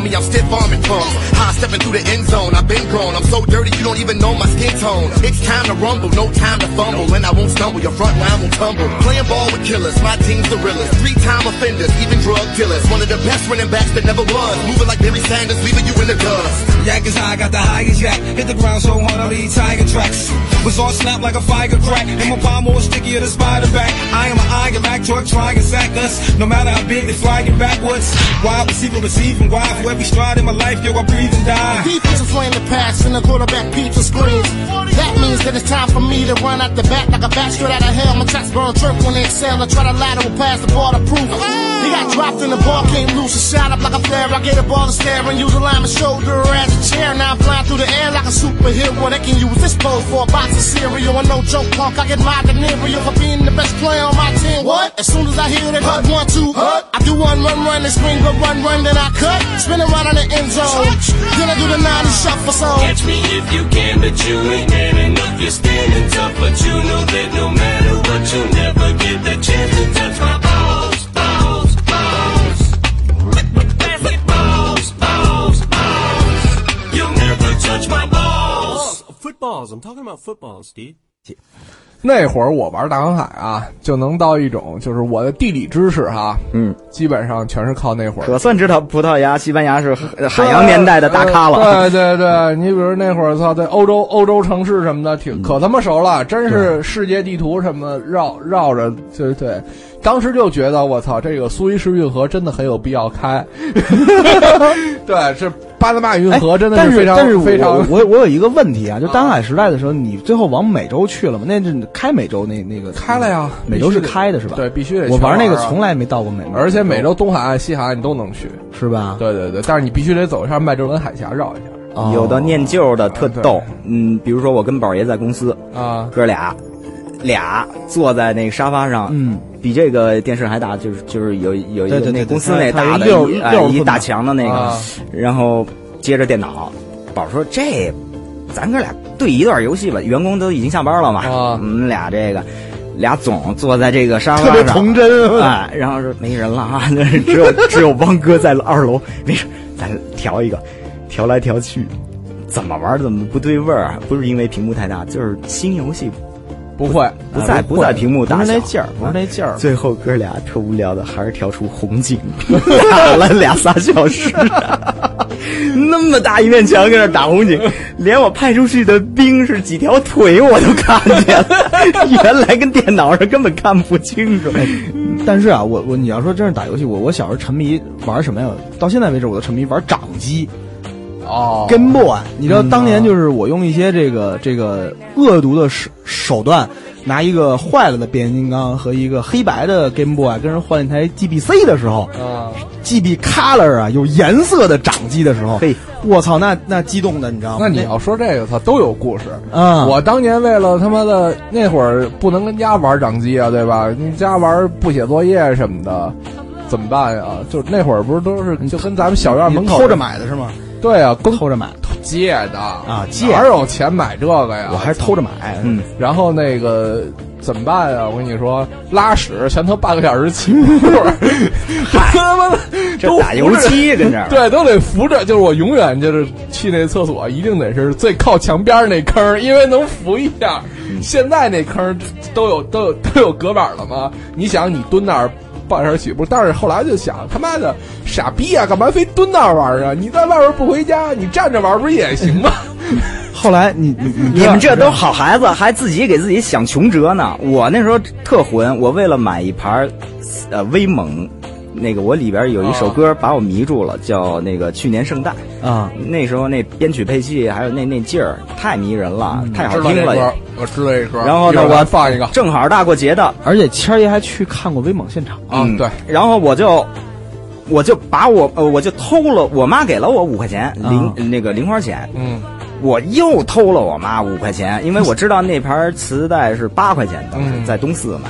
me. I'm stiff arming pumps. High stepping through the end zone, I've been grown. I'm so dirty, you don't even know my skin tone. It's time to rumble, no time to fumble. And I won't stumble, your front line will tumble. Playing ball with killers, my team's the realest. Three time offenders, even drug dealers. One of the best running backs that never was. Moving like Barry Sanders, leaving you in the dust. Yak is high, got the highest yak. Hit the ground so hard, I'll eat tiger tracks. Was on snap like a fire crack. And my palm more stickier than spider back. I am an eye back truck trying to sack us. No matter how big they fly you backwards. Wild receiver receiving wild every stride in my life, yo, I breathe and die. Defensive flame the pass and the quarterback peeps and screams. That means that it's time for me to run out the back like a bat straight out of hell. My shots burn jerk when they excel. I try to lateral pass the ball to proof. He got dropped and the ball came loose. A shot up like a flare. I gave the ball a stare and use a lineman shoulder as a chair. Now I'm flying through the air like a superhero. They can use this pose for a box of cereal. And no joke punk, I get my denario for being the best player on my team. What? As soon as I hear that hut one, two, hut, I do one, run, run, and scream, go run, run, then I cut. Spin around on the end zone. Then I do the 90 shuffle, so. Catch me if you can, but you ain't man enough. You're standing tough, but you know that no matter what, you'll never get the chance to touch my balls, balls, balls. Balls, balls, balls. You'll never touch my balls. Footballs. I'm talking about footballs, 那会儿我玩大航海啊，就能到一种就是我的地理知识哈，嗯，基本上全是靠那会儿。可算知道葡萄牙、西班牙是海海洋年代的大咖了。对对对，你比如那会儿操，在欧洲欧洲城市什么的，挺可他妈熟了，真是世界地图什么绕绕着，对对。当时就觉得我操，这个苏伊士运河真的很有必要开。对，是巴拿马运河真的是但非常但是非常我我我有一个问题啊，就丹海时代的时候，你最后往美洲去了吗？那是开美洲那那个开了呀，美洲是开的是吧？对，必须得我玩那个从来没到过美洲，而且美洲东海岸、西海岸你都能去，是吧？对对对，但是你必须得走一下麦哲伦海峡绕一下哦有的念旧的特逗，嗯，比如说我跟宝爷在公司，啊。哥俩俩坐在那个沙发上，嗯，比这个电视还大，就是就是有有一个那公司那大的它有六一哎六一大墙的那个啊，然后接着电脑，宝说这咱哥俩对一段游戏吧，员工都已经下班了嘛，啊我们俩这个。俩总坐在这个沙发上特别，童真哎，然后说没人了啊，那 只有只有汪哥在二楼，没事，咱调一个，调来调去，怎么玩怎么不对味儿啊？不是因为屏幕太大，就是新游戏不会，不在不在屏幕大小不是那劲儿，不是那劲儿。最后哥俩特无聊的，还是调出红警，打 了俩仨小时，那么大一面墙在那打红警，连我派出去的兵是几条腿我都看见了，原来跟电脑上根本看不清楚。但是啊，我我你要说真是打游戏，我我小时候沉迷玩什么呀？到现在为止，我都沉迷玩掌机。哦 Game Boy，你知道当年就是我用一些这个这个恶毒的手手段，拿一个坏了的变形金刚和一个黑白的 Game Boy 跟人换一台 GBC 的时候啊，，GB Color 啊有颜色的掌机的时候嘿，我操，那那激动的你知道吗？那你要说这个，操都有故事。啊，我当年为了他妈的那会儿不能跟家玩掌机啊，对吧？你家玩不写作业什么的，怎么办呀？就那会儿不是都是就跟咱们小院门口偷着？买的是吗？对啊，公偷着买，借的啊借哪有钱买这个呀？我还是偷着买。嗯，然后那个怎么办啊？我跟你说，拉屎全都半个小时起步，他妈的都这打油扶着漆跟这儿 对，都得扶着。就是我永远就是去那厕所，一定得是最靠墙边那坑，因为能扶一下。现在那坑都有都有都有隔板了吗？你想，你蹲那儿。半小时起步，但是后来就想，他妈的傻逼啊，干嘛非蹲那儿玩啊？你在外边不回家，你站着玩不是也行吗？后来你你你你们这都好孩子，还自己给自己想穷辙呢。我那时候特混，我为了买一盘呃威猛，那个我里边有一首歌把我迷住了，叫那个去年圣诞。啊，那时候那编曲配器还有那那劲儿太迷人了，太好听了。我知道这歌。然后呢，我放一个正好大过节的，而且谦儿爷还去看过威猛现场。啊，嗯对，然后我就我就把我呃我就偷了，我妈给了我五块钱零、那个零花钱，嗯，我又偷了我妈五块钱，因为我知道那盘磁带是八块钱的，嗯在东四买。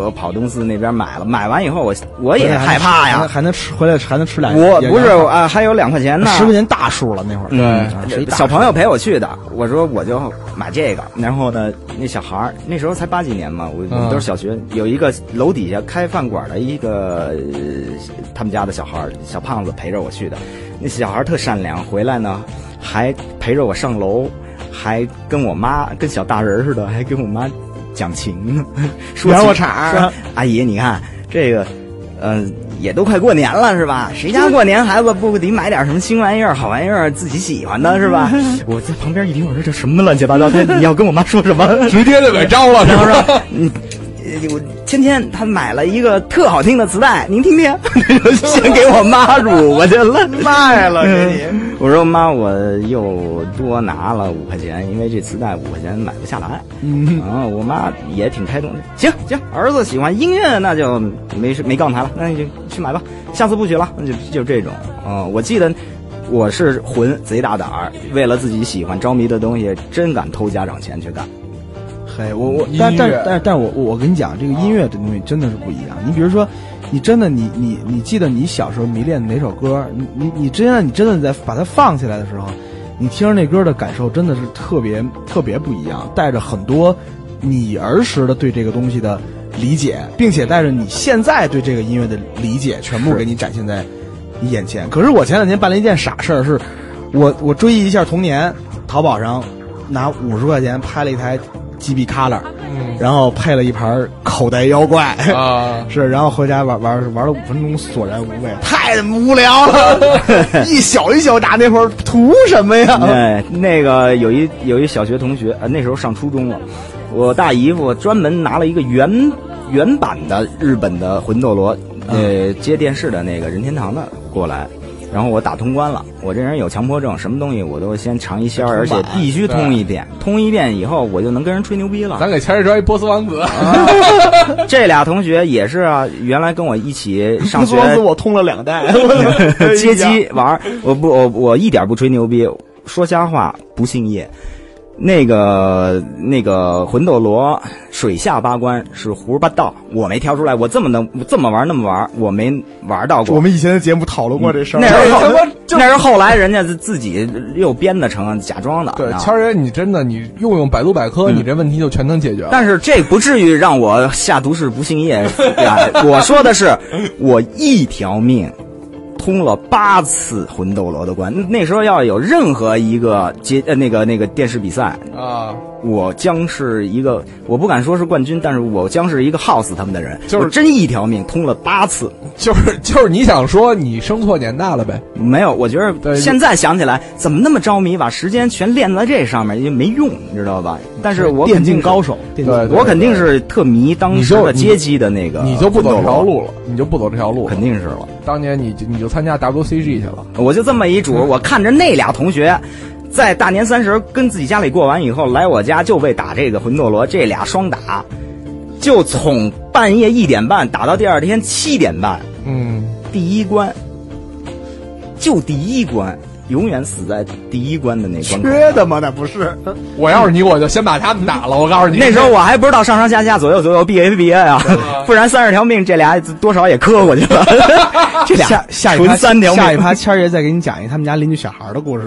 嗯，我跑东四那边买了，买完以后我我也害怕呀。还能吃回来还能吃两。我不是啊，还有两块钱呢。十块钱大数了那会儿。嗯啊谁，大小朋友陪我去的，我说我就买这个，然后呢，那小孩儿那时候才八几年嘛，我我们都是小学，有一个楼底下开饭馆的一个、呃他们家的小孩儿小胖子陪着我去的，那小孩儿特善良，回来呢还陪着我上楼，还跟我妈跟小大人似的，还跟我妈讲情 呢，说圆我情场儿阿姨你看这个。嗯，也都快过年了是吧？谁家过年孩子不得买点什么新玩意儿、好玩意儿，自己喜欢的 是吧？我在旁边一听，我说这什么乱七八糟？的你要跟我妈说什么？直接就给招了，是不是？我天天他买了一个特好听的磁带，您听听，先给我妈辱过去了，卖了给你。我说妈，我又多拿了五块钱，因为这磁带五块钱买不下来。嗯，啊，我妈也挺开动的。行行，儿子喜欢音乐，那就没事没杠他了，那你就去买吧，下次不许了，那就就这种。啊、我记得我是混贼大胆儿，为了自己喜欢着迷的东西，真敢偷家长钱去干。嘿，我我音但但乐但但我我跟你讲，这个音乐这东西真的是不一样。你比如说，你真的你你你记得你小时候迷恋哪首歌？你你你真的你真的在把它放起来的时候，你听着那歌的感受真的是特别特别不一样，带着很多你儿时的对这个东西的理解，并且带着你现在对这个音乐的理解，全部给你展现在你眼前。可是我前两天办了一件傻事儿，是我我追忆一下童年，淘宝上拿五十块钱拍了一台 GB Color，嗯然后配了一盘口袋妖怪。啊，是，然后回家玩玩玩了五分钟，索然无味，太无聊了。一小一小打那会儿图什么呀？对，那个有一有一小学同学，呃，那时候上初中了，我大姨夫专门拿了一个原原版的日本的魂斗罗，呃，接电视的那个任天堂的过来。然后我打通关了，我这人有强迫症，什么东西我都先尝一鲜儿，而且必须通一遍。通一遍以后，我就能跟人吹牛逼了。咱给钱儿装一波斯王子，这俩同学也是啊，原来跟我一起上学，说死我通了两代，接机玩，我不我我一点不吹牛逼，说瞎话不姓叶。那个那个魂斗罗水下八关是胡说八道，我没挑出来，我这么能这么玩那么玩，我没玩到过。我们以前的节目讨论过这事儿。那是后那是 后来人家自自己又编的成假装的。对，啊谦儿爷，你真的你用用百度百科，你这问题就全能解决了。但是这不至于让我下毒誓不姓叶呀！我说的是，我一条命通了八次魂斗罗的关。那时候要有任何一个接呃那个那个电视比赛，啊，我将是一个我不敢说是冠军，但是我将是一个耗死他们的人。就是真一条命通了八次。就是 就是你想说你生错年代了呗？没有，我觉得现在想起来，怎么那么着迷，把时间全练在这上面也没用，你知道吧？但是我电肯定是竞高手，对对我肯定是特迷当时的街机的那个，你就不走这条路了，你就不走这条路。肯定是了。当年你就你就参加 WCG 去了，我就这么一主，我看着那俩同学，在大年三十跟自己家里过完以后，来我家就为打这个魂斗罗，这俩双打，就从半夜一点半打到第二天七点半，嗯，第一关，就第一关，永远死在第一关的那关。缺的吗？那不是。我要是你，我就先把他们打了。我告诉你，那时候我还不知道上上下下左右左右 B A B A 啊，不然三十条命这俩多少也磕过去了。这俩下下一趴纯三条命下一趴，谦儿爷再给你讲一他们家邻居小孩的故事。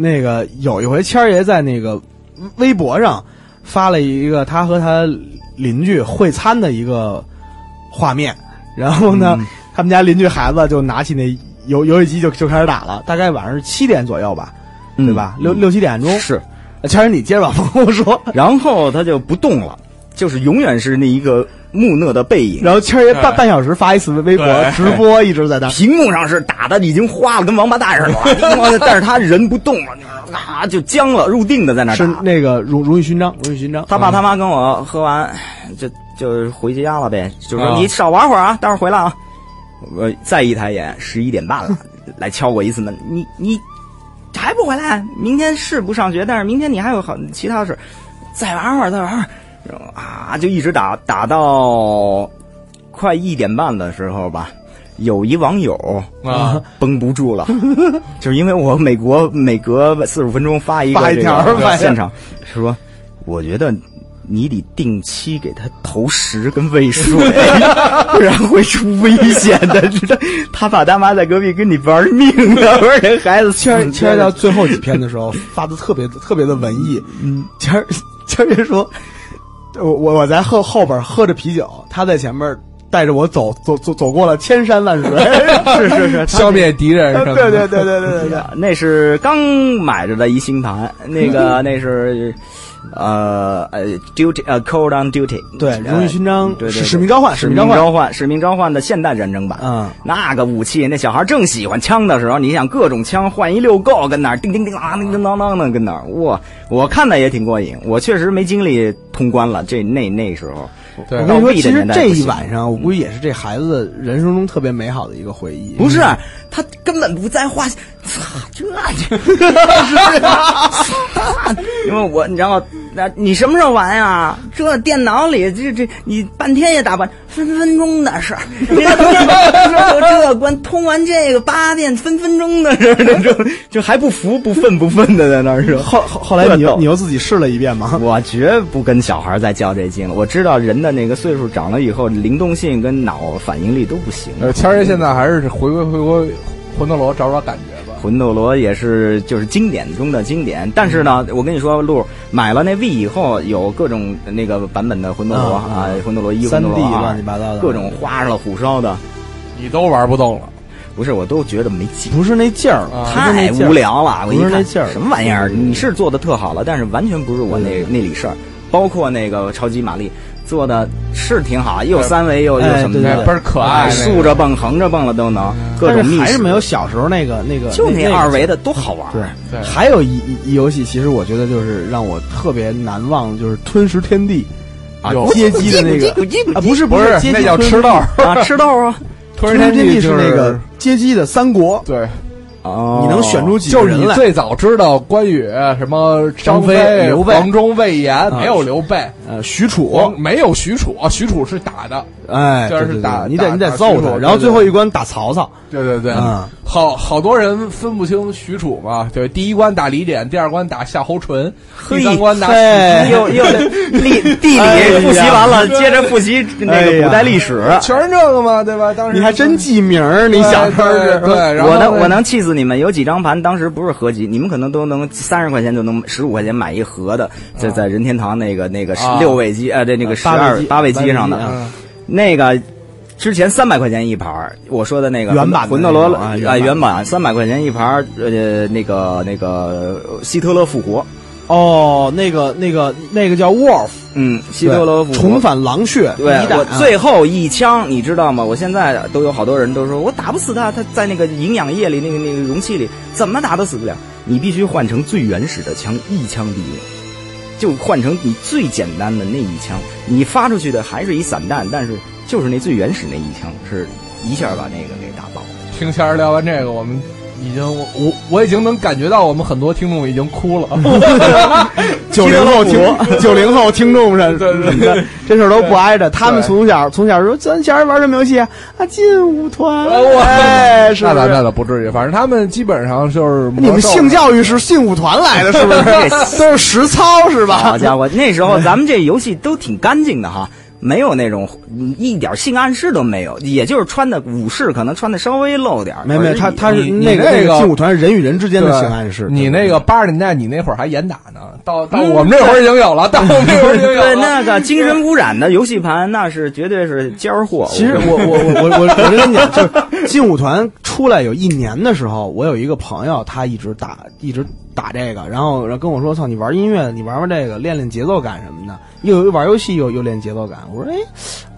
那个有一回，谦儿爷在那个微博上发了一个他和他邻居会餐的一个画面，然后呢，他们家邻居孩子就拿起那游游戏机就就开始打了，大概晚上是七点左右吧，对吧？六六七点钟嗯是。谦儿，你接着往后说。然后他就不动了，就是永远是那一个木讷的背影。然后谦儿爷半半小时发一次微博直播，一直在那。屏幕上是打的已经花了，跟王八蛋似 的，但是他人不动了，啊，就僵了，入定的在那是。那个荣荣誉勋章，荣誉勋章。他爸他妈跟我喝完，就就回家了呗，就说啊你少玩会儿啊，待会儿回来啊。我再一抬眼，十一点半了，来敲过一次门，你你还不回来？明天是不上学，但是明天你还有好其他的事，再玩会儿，再玩会儿，然后啊，就一直打打到快一点半的时候吧。有一网友啊 绷不住了，就是因为我美国每隔四十五分钟发一个发一这条现场，是说我觉得你得定期给他投食跟喂水，不然会出危险的。知道他爸他妈在隔壁跟你玩命呢，我说这孩子谦儿谦儿到最后几篇的时候发的特别特别的文艺。嗯，谦儿谦儿爷说，我我我在后后边喝着啤酒，他在前面带着我走走走走过了千山万水。是是是，消灭敌人什么的对对对对对对对。那是刚买着的一星盘，那个 那是。呃呃，duty 呃，call on duty，对荣誉勋章对对对使命召唤使命召唤，使命召唤的现代战争版，嗯，那个武器，那小孩正喜欢枪的时候，你想各种枪换一溜够，跟那儿叮叮叮啊，叮叮当当的跟那儿，哇，我看的也挺过瘾。我确实没精力通关了，这那那时候，我跟你说，其实这一晚上，我估计也是这孩子人生中特别美好的一个回忆。不是他根本不在话，操这这，因为我你知道，那你什么时候玩呀？这电脑里这这你半天也打不完，分分钟的事儿。这这这关通完这个八遍，分分钟的事儿，那种就还不服不愤不愤的在那儿是。后后后来你又你又自己试了一遍吗？我绝不跟小孩再较这劲了。我知道人的那个岁数长了以后，灵动性跟脑反应力都不行。呃，谦儿爷现在还是回归回归魂斗罗找找感觉吧。魂斗罗也是就是经典中的经典，但是呢，我跟你说，路买了那 V 以后，有各种那个版本的魂斗罗啊啊，魂斗罗一、三魂 D 斗罗二乱七八糟的各种花了虎烧的，你都玩不动了。不是，我都觉得没劲，不是那劲儿，太无聊了。我一看不是那劲，什么玩意儿？你是做的特好了，但是完全不是我那那里事儿。包括那个超级玛丽做的是挺好，又三维又又哎什么的，对对对倍儿可爱竖着蹦、横着蹦了都能，各但种还是没有小时候那个那个就那那二维的多好玩。对。对。还有一一一游戏，其实我觉得就是让我特别难忘，就是《吞食天地》啊有。街机的那个。啊，不是不是街机那叫吞吃豆儿啊，吃豆啊，吞吞食天地是那个街机的三国，对，哦。你能选出几个就是？你最早知道关羽什么张张飞刘备。黄忠、魏延，没有刘备，呃，许褚，没有许褚，啊许褚是打的，哎，就是对对对打你得你得揍他，然后最后一关打曹操，对对对，嗯好好多人分不清许褚嘛，对，第一关打李典，第二关打夏侯淳，第三关打又又 历地理复习完了，接着复习那个古代历史。全是这个嘛，对吧？当时你还真记名儿，你想说对是对，然后我能我能气死你们！有几张盘当时不是合集，你们可能都能三十块钱就能十五块钱买一盒的，在在任天堂那个那个啊六位机呃对那个十二八位机上的那个。之前三百块钱一盘我说的那个原版的魂斗罗啊原版三百块钱一盘呃，那个那个希特勒复活，哦，那个那个那个叫 Wolf，嗯，希特勒重返狼穴，对我最后一枪，你知道吗？我现在都有好多人都说我打不死他，他在那个营养液里，那个那个容器里，怎么打都死不了。你必须换成最原始的枪，一枪毙命，就换成你最简单的那一枪。你发出去的还是一散弹，但是就是那最原始那一枪，是一下把那个给打爆。听谦儿聊完这个，我们已经我我我已经能感觉到我们很多听众已经哭了。九零后听九零后听众是，对 对对，这事儿都不挨着。他们从小从小说，咱小时候玩什么游戏啊？啊，劲舞团，哎，是？那倒那倒不至于，反正他们基本上就是你们性教育是劲舞团来的，是不是？都是实操是吧？好家伙，那时候咱们这游戏都挺干净的哈。没有那种嗯一点性暗示都没有，也就是穿的武士可能穿的稍微露点儿，没没他他是那个那个个劲舞团人与人之间的性暗示。你那个八十年代，你那会儿还严打呢，到到嗯我们这会儿已经有了，到我们这会儿已经有对。那个精神污染的游戏盘，那是绝对是尖儿货。其实我我我我我我跟你讲，就是劲舞团出来有一年的时候，我有一个朋友，他一直打一直打这个，然后然后跟我说：“操，你玩音乐，你玩玩这个，练练节奏感什么的。又玩游戏又又练节奏感。”我说：“哎，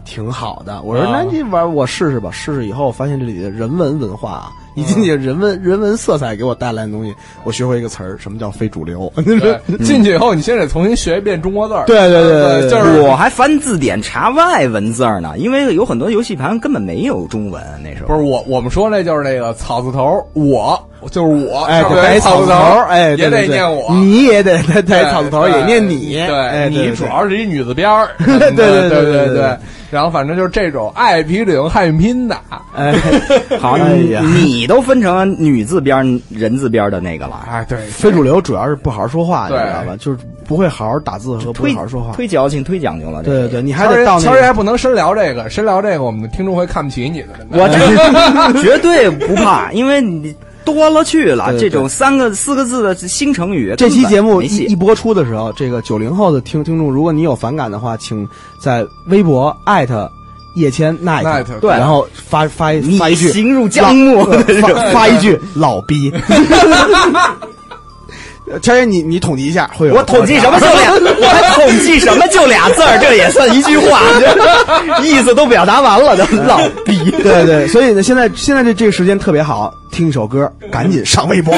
挺好的。”我说：“啊那你玩我试试吧。”试试以后发现这里的人文文化啊，你进去人文人文色彩给我带来的东西我学会一个词儿什么叫非主流。进去以后你先得重新学一遍中国字儿。对对对对就是我还翻字典查外文字儿呢因为有很多游戏盘根本没有中文那时候。不是我我们说那就是那个草字头我就是我哎对草字头哎也得念我。你也得带草字头也念你对你主要是一女字边对对对对对然后反正就是这种爱比领汉拼的哎好哎呀你都分成女字边、人字边的那个了，哎，对，非主流主要是不好好说话，你知道吧？就是不会好好打字和不会好好说话。忒矫情、忒讲究了。这个对对对，你还得到乔人还。不能深聊这个，深聊这个，我们听众会看不起你的。我这 绝对不怕，因为你多了去了，对对对这种三个四个字的新成语，这期节目一一播出的时候，这个九零后的听听众，如果你有反感的话，请在微博艾特叶谦 night，Night，对然后发发发一句行入江湖老发发一句老逼。谦爷，你你统计一下，会有我统计什么就俩，我还统计什么就俩字儿，这也算一句话，意思都表达完了，都老逼。对对，所以呢，现在现在这这个时间特别好，听一首歌，赶紧上微博。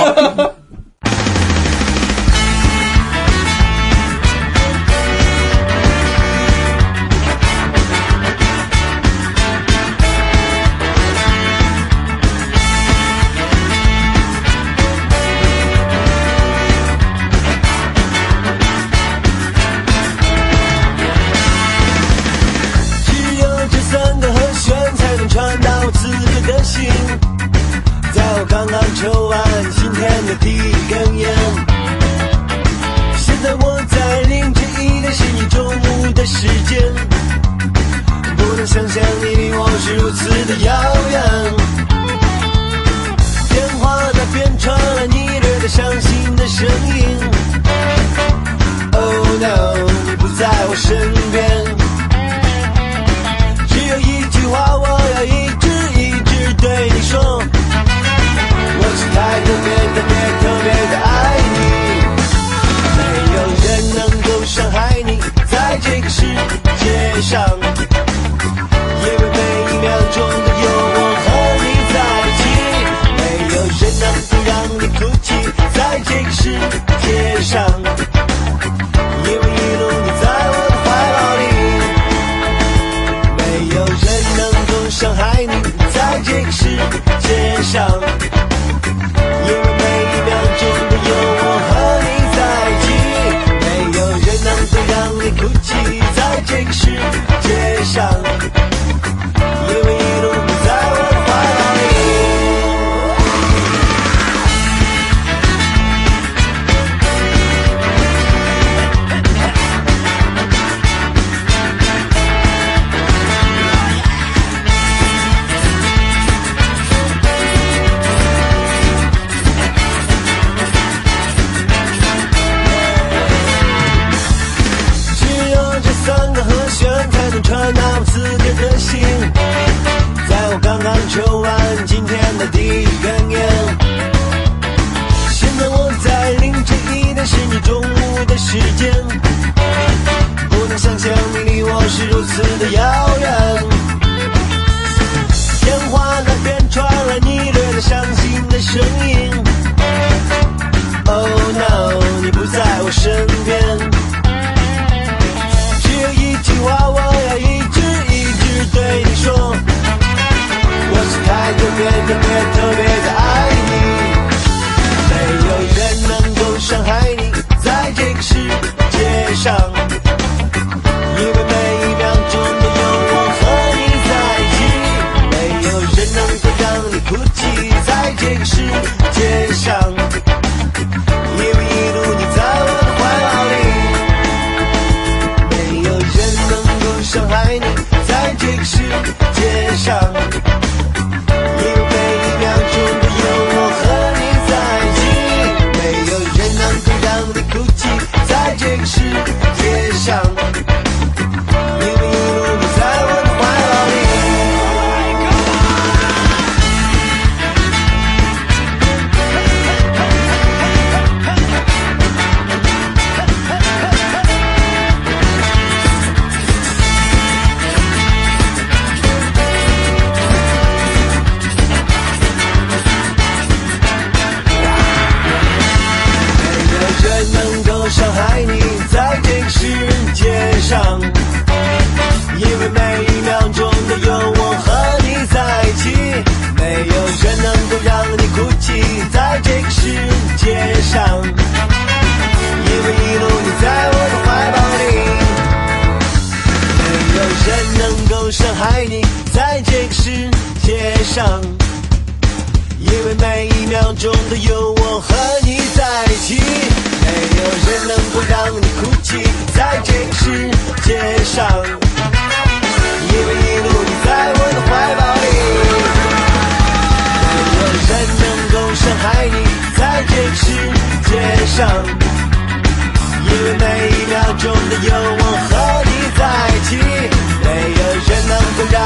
这世界上，因为每一秒钟都有我和你在一起，没有人能够让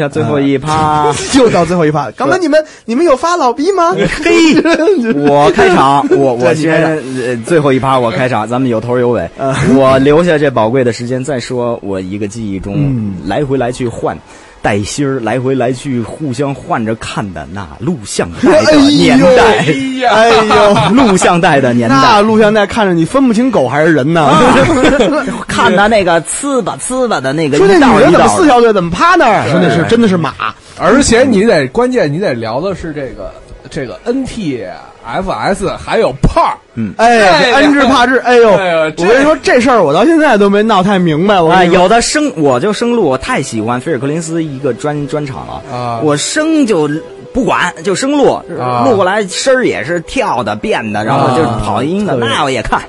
下最后一趴。又到最后一趴。刚才你们 你们有发老逼吗？嘿，我开场，我我先呃最后一趴我开场，咱们有头有尾。我留下这宝贵的时间再说，我一个记忆中、嗯来回来去换。带芯儿来回来去互相换着看的那录像带的年代，哎呦，录像带的年代，那录像带看着你分不清狗还是人呢。看他那个呲吧呲吧的那个说那一道女的怎么四条腿，怎么趴那儿？对说那是真的是马。而且你得关键，你得聊的是这个这个 NT、FS 还有炮。嗯，哎，这恩智怕智，哎呦，哎呦我跟你说这事儿，我到现在都没闹太明白。我有的生我就生路，我太喜欢菲尔克林斯一个专专场了啊。我生就不管，就生录，啊。录过来声儿也是跳的变的，然后就是跑音的，那我也看。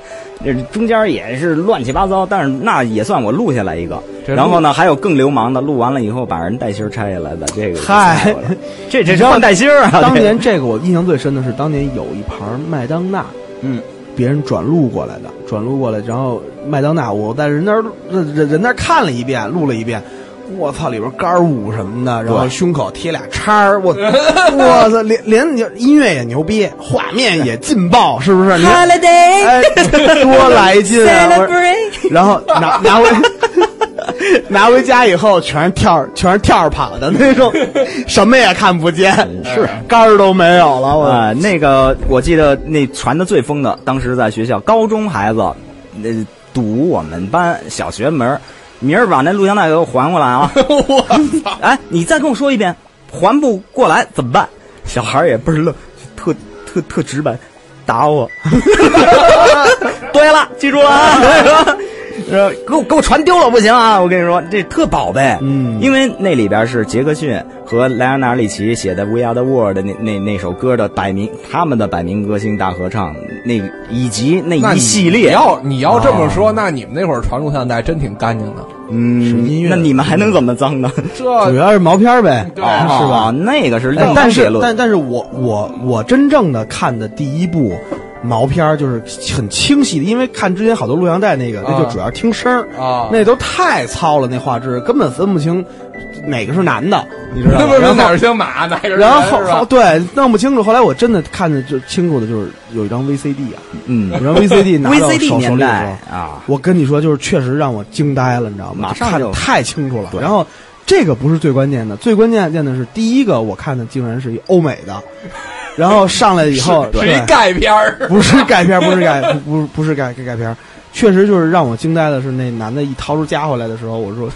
这中间也是乱七八糟，但是那也算我录下来一个。然后呢，还有更流氓的，录完了以后把人带芯儿拆下来的，这个嗨 这这是换带芯儿啊！当年这个我印象最深的是，当年有一盘麦当娜，嗯，别人转录过来的，转录过来，然后麦当娜我在人那儿人人那儿看了一遍，录了一遍。我操，里边杆舞什么的，然后胸口贴俩叉儿，我 我操，连连你音乐也牛逼，画面也劲爆，是不是？多来劲啊！然后拿拿回 拿回家以后，全是跳全是跳着跑的那种，什么也看不见，是杆儿都没有了。我、啊、那个我记得那传的最疯的，当时在学校，高中孩子，那、堵我们班小学门儿明儿把那录像带给我还过来啊！我操！哎，你再跟我说一遍，还不过来怎么办？小孩也倍儿愣，特特特直白，打我。对了，记住了啊！呃，给我给我传丢了不行啊！我跟你说，这特宝贝，嗯因为那里边是杰克逊和莱昂纳尔里奇写的《We Are the World》那那那首歌的百名，他们的百名歌星大合唱，那以及那一系列，你要你要这么说，那你们那会儿传录像带真挺干净的。嗯，音乐那你们还能怎么脏呢？这主要是毛片儿呗，对啊是吧？那个是另但但是当别论但但是我我我真正的看的第一部毛片儿就是很清晰的，因为看之前好多录像带那个，那就主要听声儿啊。那都太糙了，那画质根本分不清哪个是男的，你知道吗？然后哪是姓马，哪个是然后对弄不清楚，后来我真的看的就清楚的就是有一张 VCD 啊，嗯。有张 VCD 拿到 VCD 手手里时候啊，我跟你说，就是确实让我惊呆了，你知道吗？马上就太清楚了。然后这个不是最关键的，最关键的是第一个我看的竟然是一欧美的，然后上来以后，是盖片儿，不是改片儿，不是改，不不不是改改片儿，确实就是让我惊呆的是，那男的一掏出家伙来的时候，我说。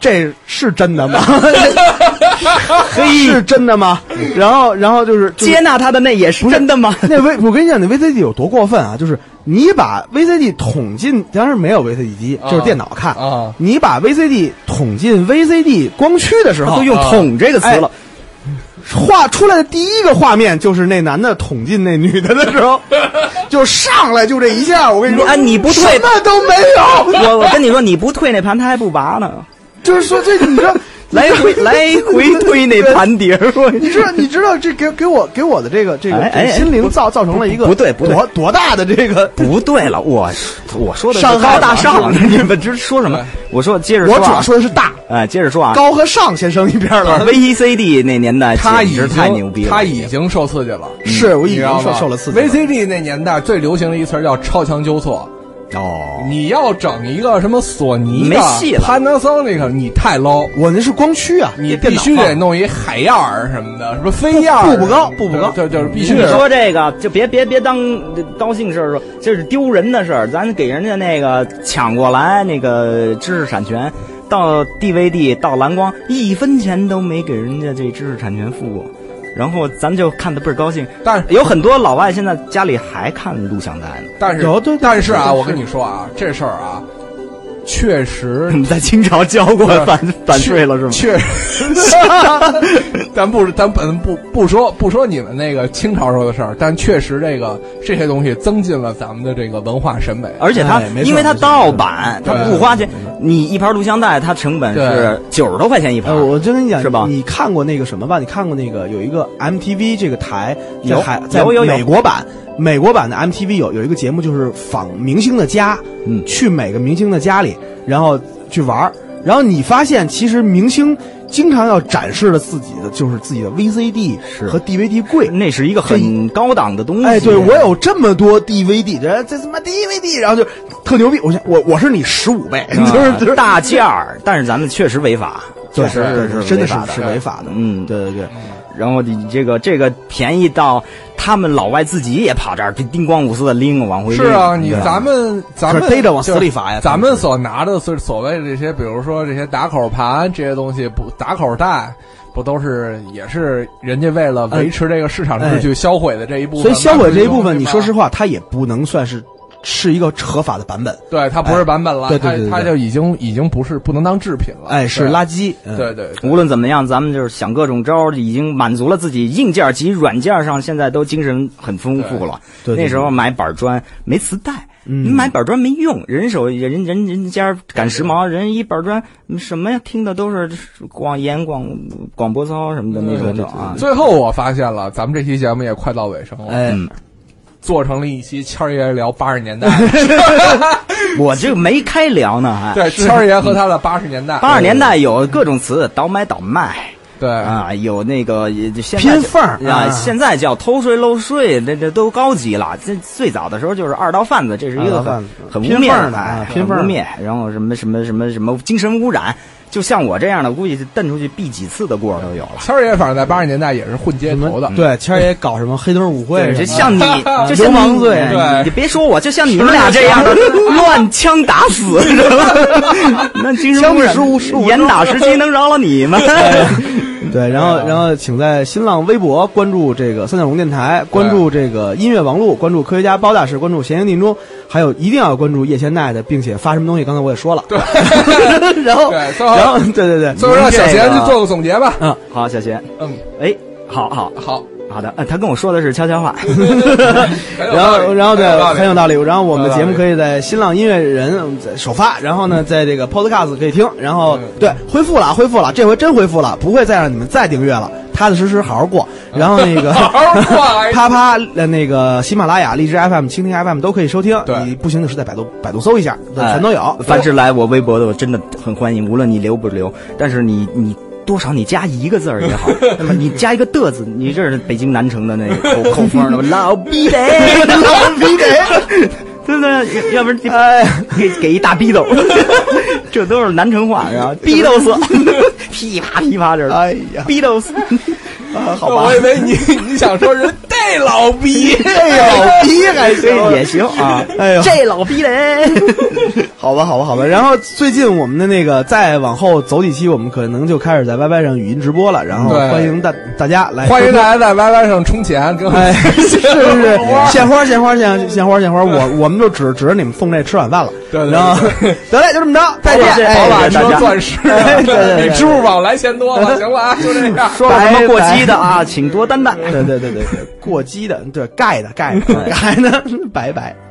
这是真的吗？是真的吗？然后，然后就是、就是接纳他的那也是真的吗？那 V，我跟你讲，那 VCD 有多过分啊！就是你把 VCD 捅进，当时没有 VCD 机，就是电脑看啊。你把 VCD 捅进 VCD 光驱的时候，都用“捅”这个词了。画出来的第一个画面就是那男的捅进那女的的时候，就上来就这一下，我跟你说，啊，你不退，什么都没有。我我跟你说，你不退那盘，他还不拔呢。就是说这，你知道。来回来回推那盘碟儿，你知道你知道这给给我给我的这个这个心灵造造成了一个不对不对。多多大的这个 不对了，我我说的是伤害高大上，你们这说什么？我说接着说，我主要说的是大，哎，接着说啊，高和上先生一边了。VCD 那年代他已经太牛逼了，他已经受刺激了，是我已经受受了刺激。VCD 那年代最流行的一词儿叫超强纠错。哦，你要整一个什么索尼的、没戏了 Panasonic，你太 low。我那是光驱啊，你必须得弄一海燕儿什么的，什么飞燕儿，步步高，步步高，就就是必须你说这个就别别别当高兴事儿说，这是丢人的事儿。咱给人家那个抢过来那个知识产权，到 DVD 到蓝光一分钱都没给人家这知识产权付过。然后咱就看的倍儿高兴，但是有很多老外现在家里还看录像带呢。但是有对但是啊，我跟你说啊，这事儿啊，确实 你在清朝交过是反反税了是吗？确实，咱不咱本不不说不说你们那个清朝时候的事儿，但确实这个这些东西增进了咱们的这个文化审美。而且它哎因为它盗版，它不花钱。你一盘录像带，它成本是九十多块钱一盘呃，。我就跟你讲，是吧你看过那个什么吧？你看过那个有一个 MTV 这个台，在在有有有美国版，的 MTV 有有一个节目，就是访明星的家，嗯去每个明星的家里，然后去玩儿然后你发现其实明星经常要展示的自己的就是自己的 VCD 是和 DVD 柜。那是一个很高档的东西。哎，对我有这么多 DVD，这这他妈 DVD，然后就特牛逼。我想我我是你十五倍，就是就是大件儿，但是咱们确实违法，对确实对对真的是是违法的。嗯，对对对，然后你这个这个便宜到他们老外自己也跑这儿叮咣五四的拎往回拎。是啊，你咱们咱们逮着往死里罚呀咱们所拿的所所谓的这些，比如说这些打口盘这些东西，不打口袋。不都是也是人家为了维持这个市场秩序销毁的这一部分？所以销毁这一部分，你说实话，它也不能算是是一个合法的版本。对，它不是版本了，哎对对对对它它就已经已经不是不能当制品了，哎，是垃圾。嗯对对，对无论怎么样，咱们就是想各种招，已经满足了自己硬件及软件上，现在都精神很丰富了。对对对那时候买板砖没磁带。嗯你买板砖没用，人手人人人家赶时髦，人一板砖什么呀？听的都是广演广广播操什么的那种啊。最后我发现了，咱们这期节目也快到尾声了，哎，嗯，做成了一期谦儿爷聊八十年代，我这个没开聊呢，还。对，谦儿爷和他的八十年代，八十年代有各种词，倒买倒卖。对。啊，有那个也就现在偏缝儿啊，啊。现在叫偷税漏税，这这都高级了。这最早的时候就是二道贩子，这是一个很很污蔑的很污蔑。然后什么什么什么什么精神污染，就像我这样的，估计蹬出去毙几次的过儿都有了。谦儿爷反正在八十年代也是混街头的，对，谦儿爷搞什么黑灯舞会 就像你，就像流氓你罪。对。你别说我，就像你们俩这样的乱枪打死，知道吗那精神污染严打时期能饶了你吗？对，然后然后请在新浪微博关注这个三角龙电台，关注这个音乐王路，关注科学家包大师，关注闲言定中，还有一定要关注叶千奈的，并且发什么东西，刚才我也说了。对，然后对后然后对对对，最后让小贤去做个总结吧。嗯好，小贤，嗯，哎，好好。好，好的，呃他跟我说的是悄悄话。然后，然后对，很 很有道理。然后我们的节目。可以在新浪音乐人在首发，然后呢，在这个 Podcast 可以听。然后对，恢复了，恢复了，这回真恢复了，不会再让你们再订阅了，踏踏实实好好过。然后那个 好好过哎啪啪呃那个喜马拉雅、荔枝 FM、蜻蜓 FM 都可以收听。你不行就是在百度百度搜一下，全都有。凡是来我微博的，我真的很欢迎，无论你留不留，但是你你。多少你加一个字儿也好，那么你加一个的字，你这是北京南城的那个口 口风的老逼得，老逼得，对不对？要要不然你给给一大逼斗，这都是南城话是吧？逼斗死，噼啪噼啪这是，哎呀，逼斗死，啊，好吧。我以，为你你想说人逮这老逼，这老逼还行也行啊。哎呦，这老逼嘞，好吧，好吧，好吧。然后最近我们的那个再往后走几期，我们可能就开始在 YY 上语音直播了。然后欢迎大大家来，欢迎大家在 YY 上充钱，给我们哎，是是是，献花献花献献花献花，我我们就指指着你们送这吃晚饭了。对对然后得嘞，就这么着，再见。宝哎马车大家钻石，哎对对对比支付宝来钱多了。行了啊，就这样。说什么过激的啊，请多担待。对对对对对，过激的，对盖的盖的盖的，拜拜。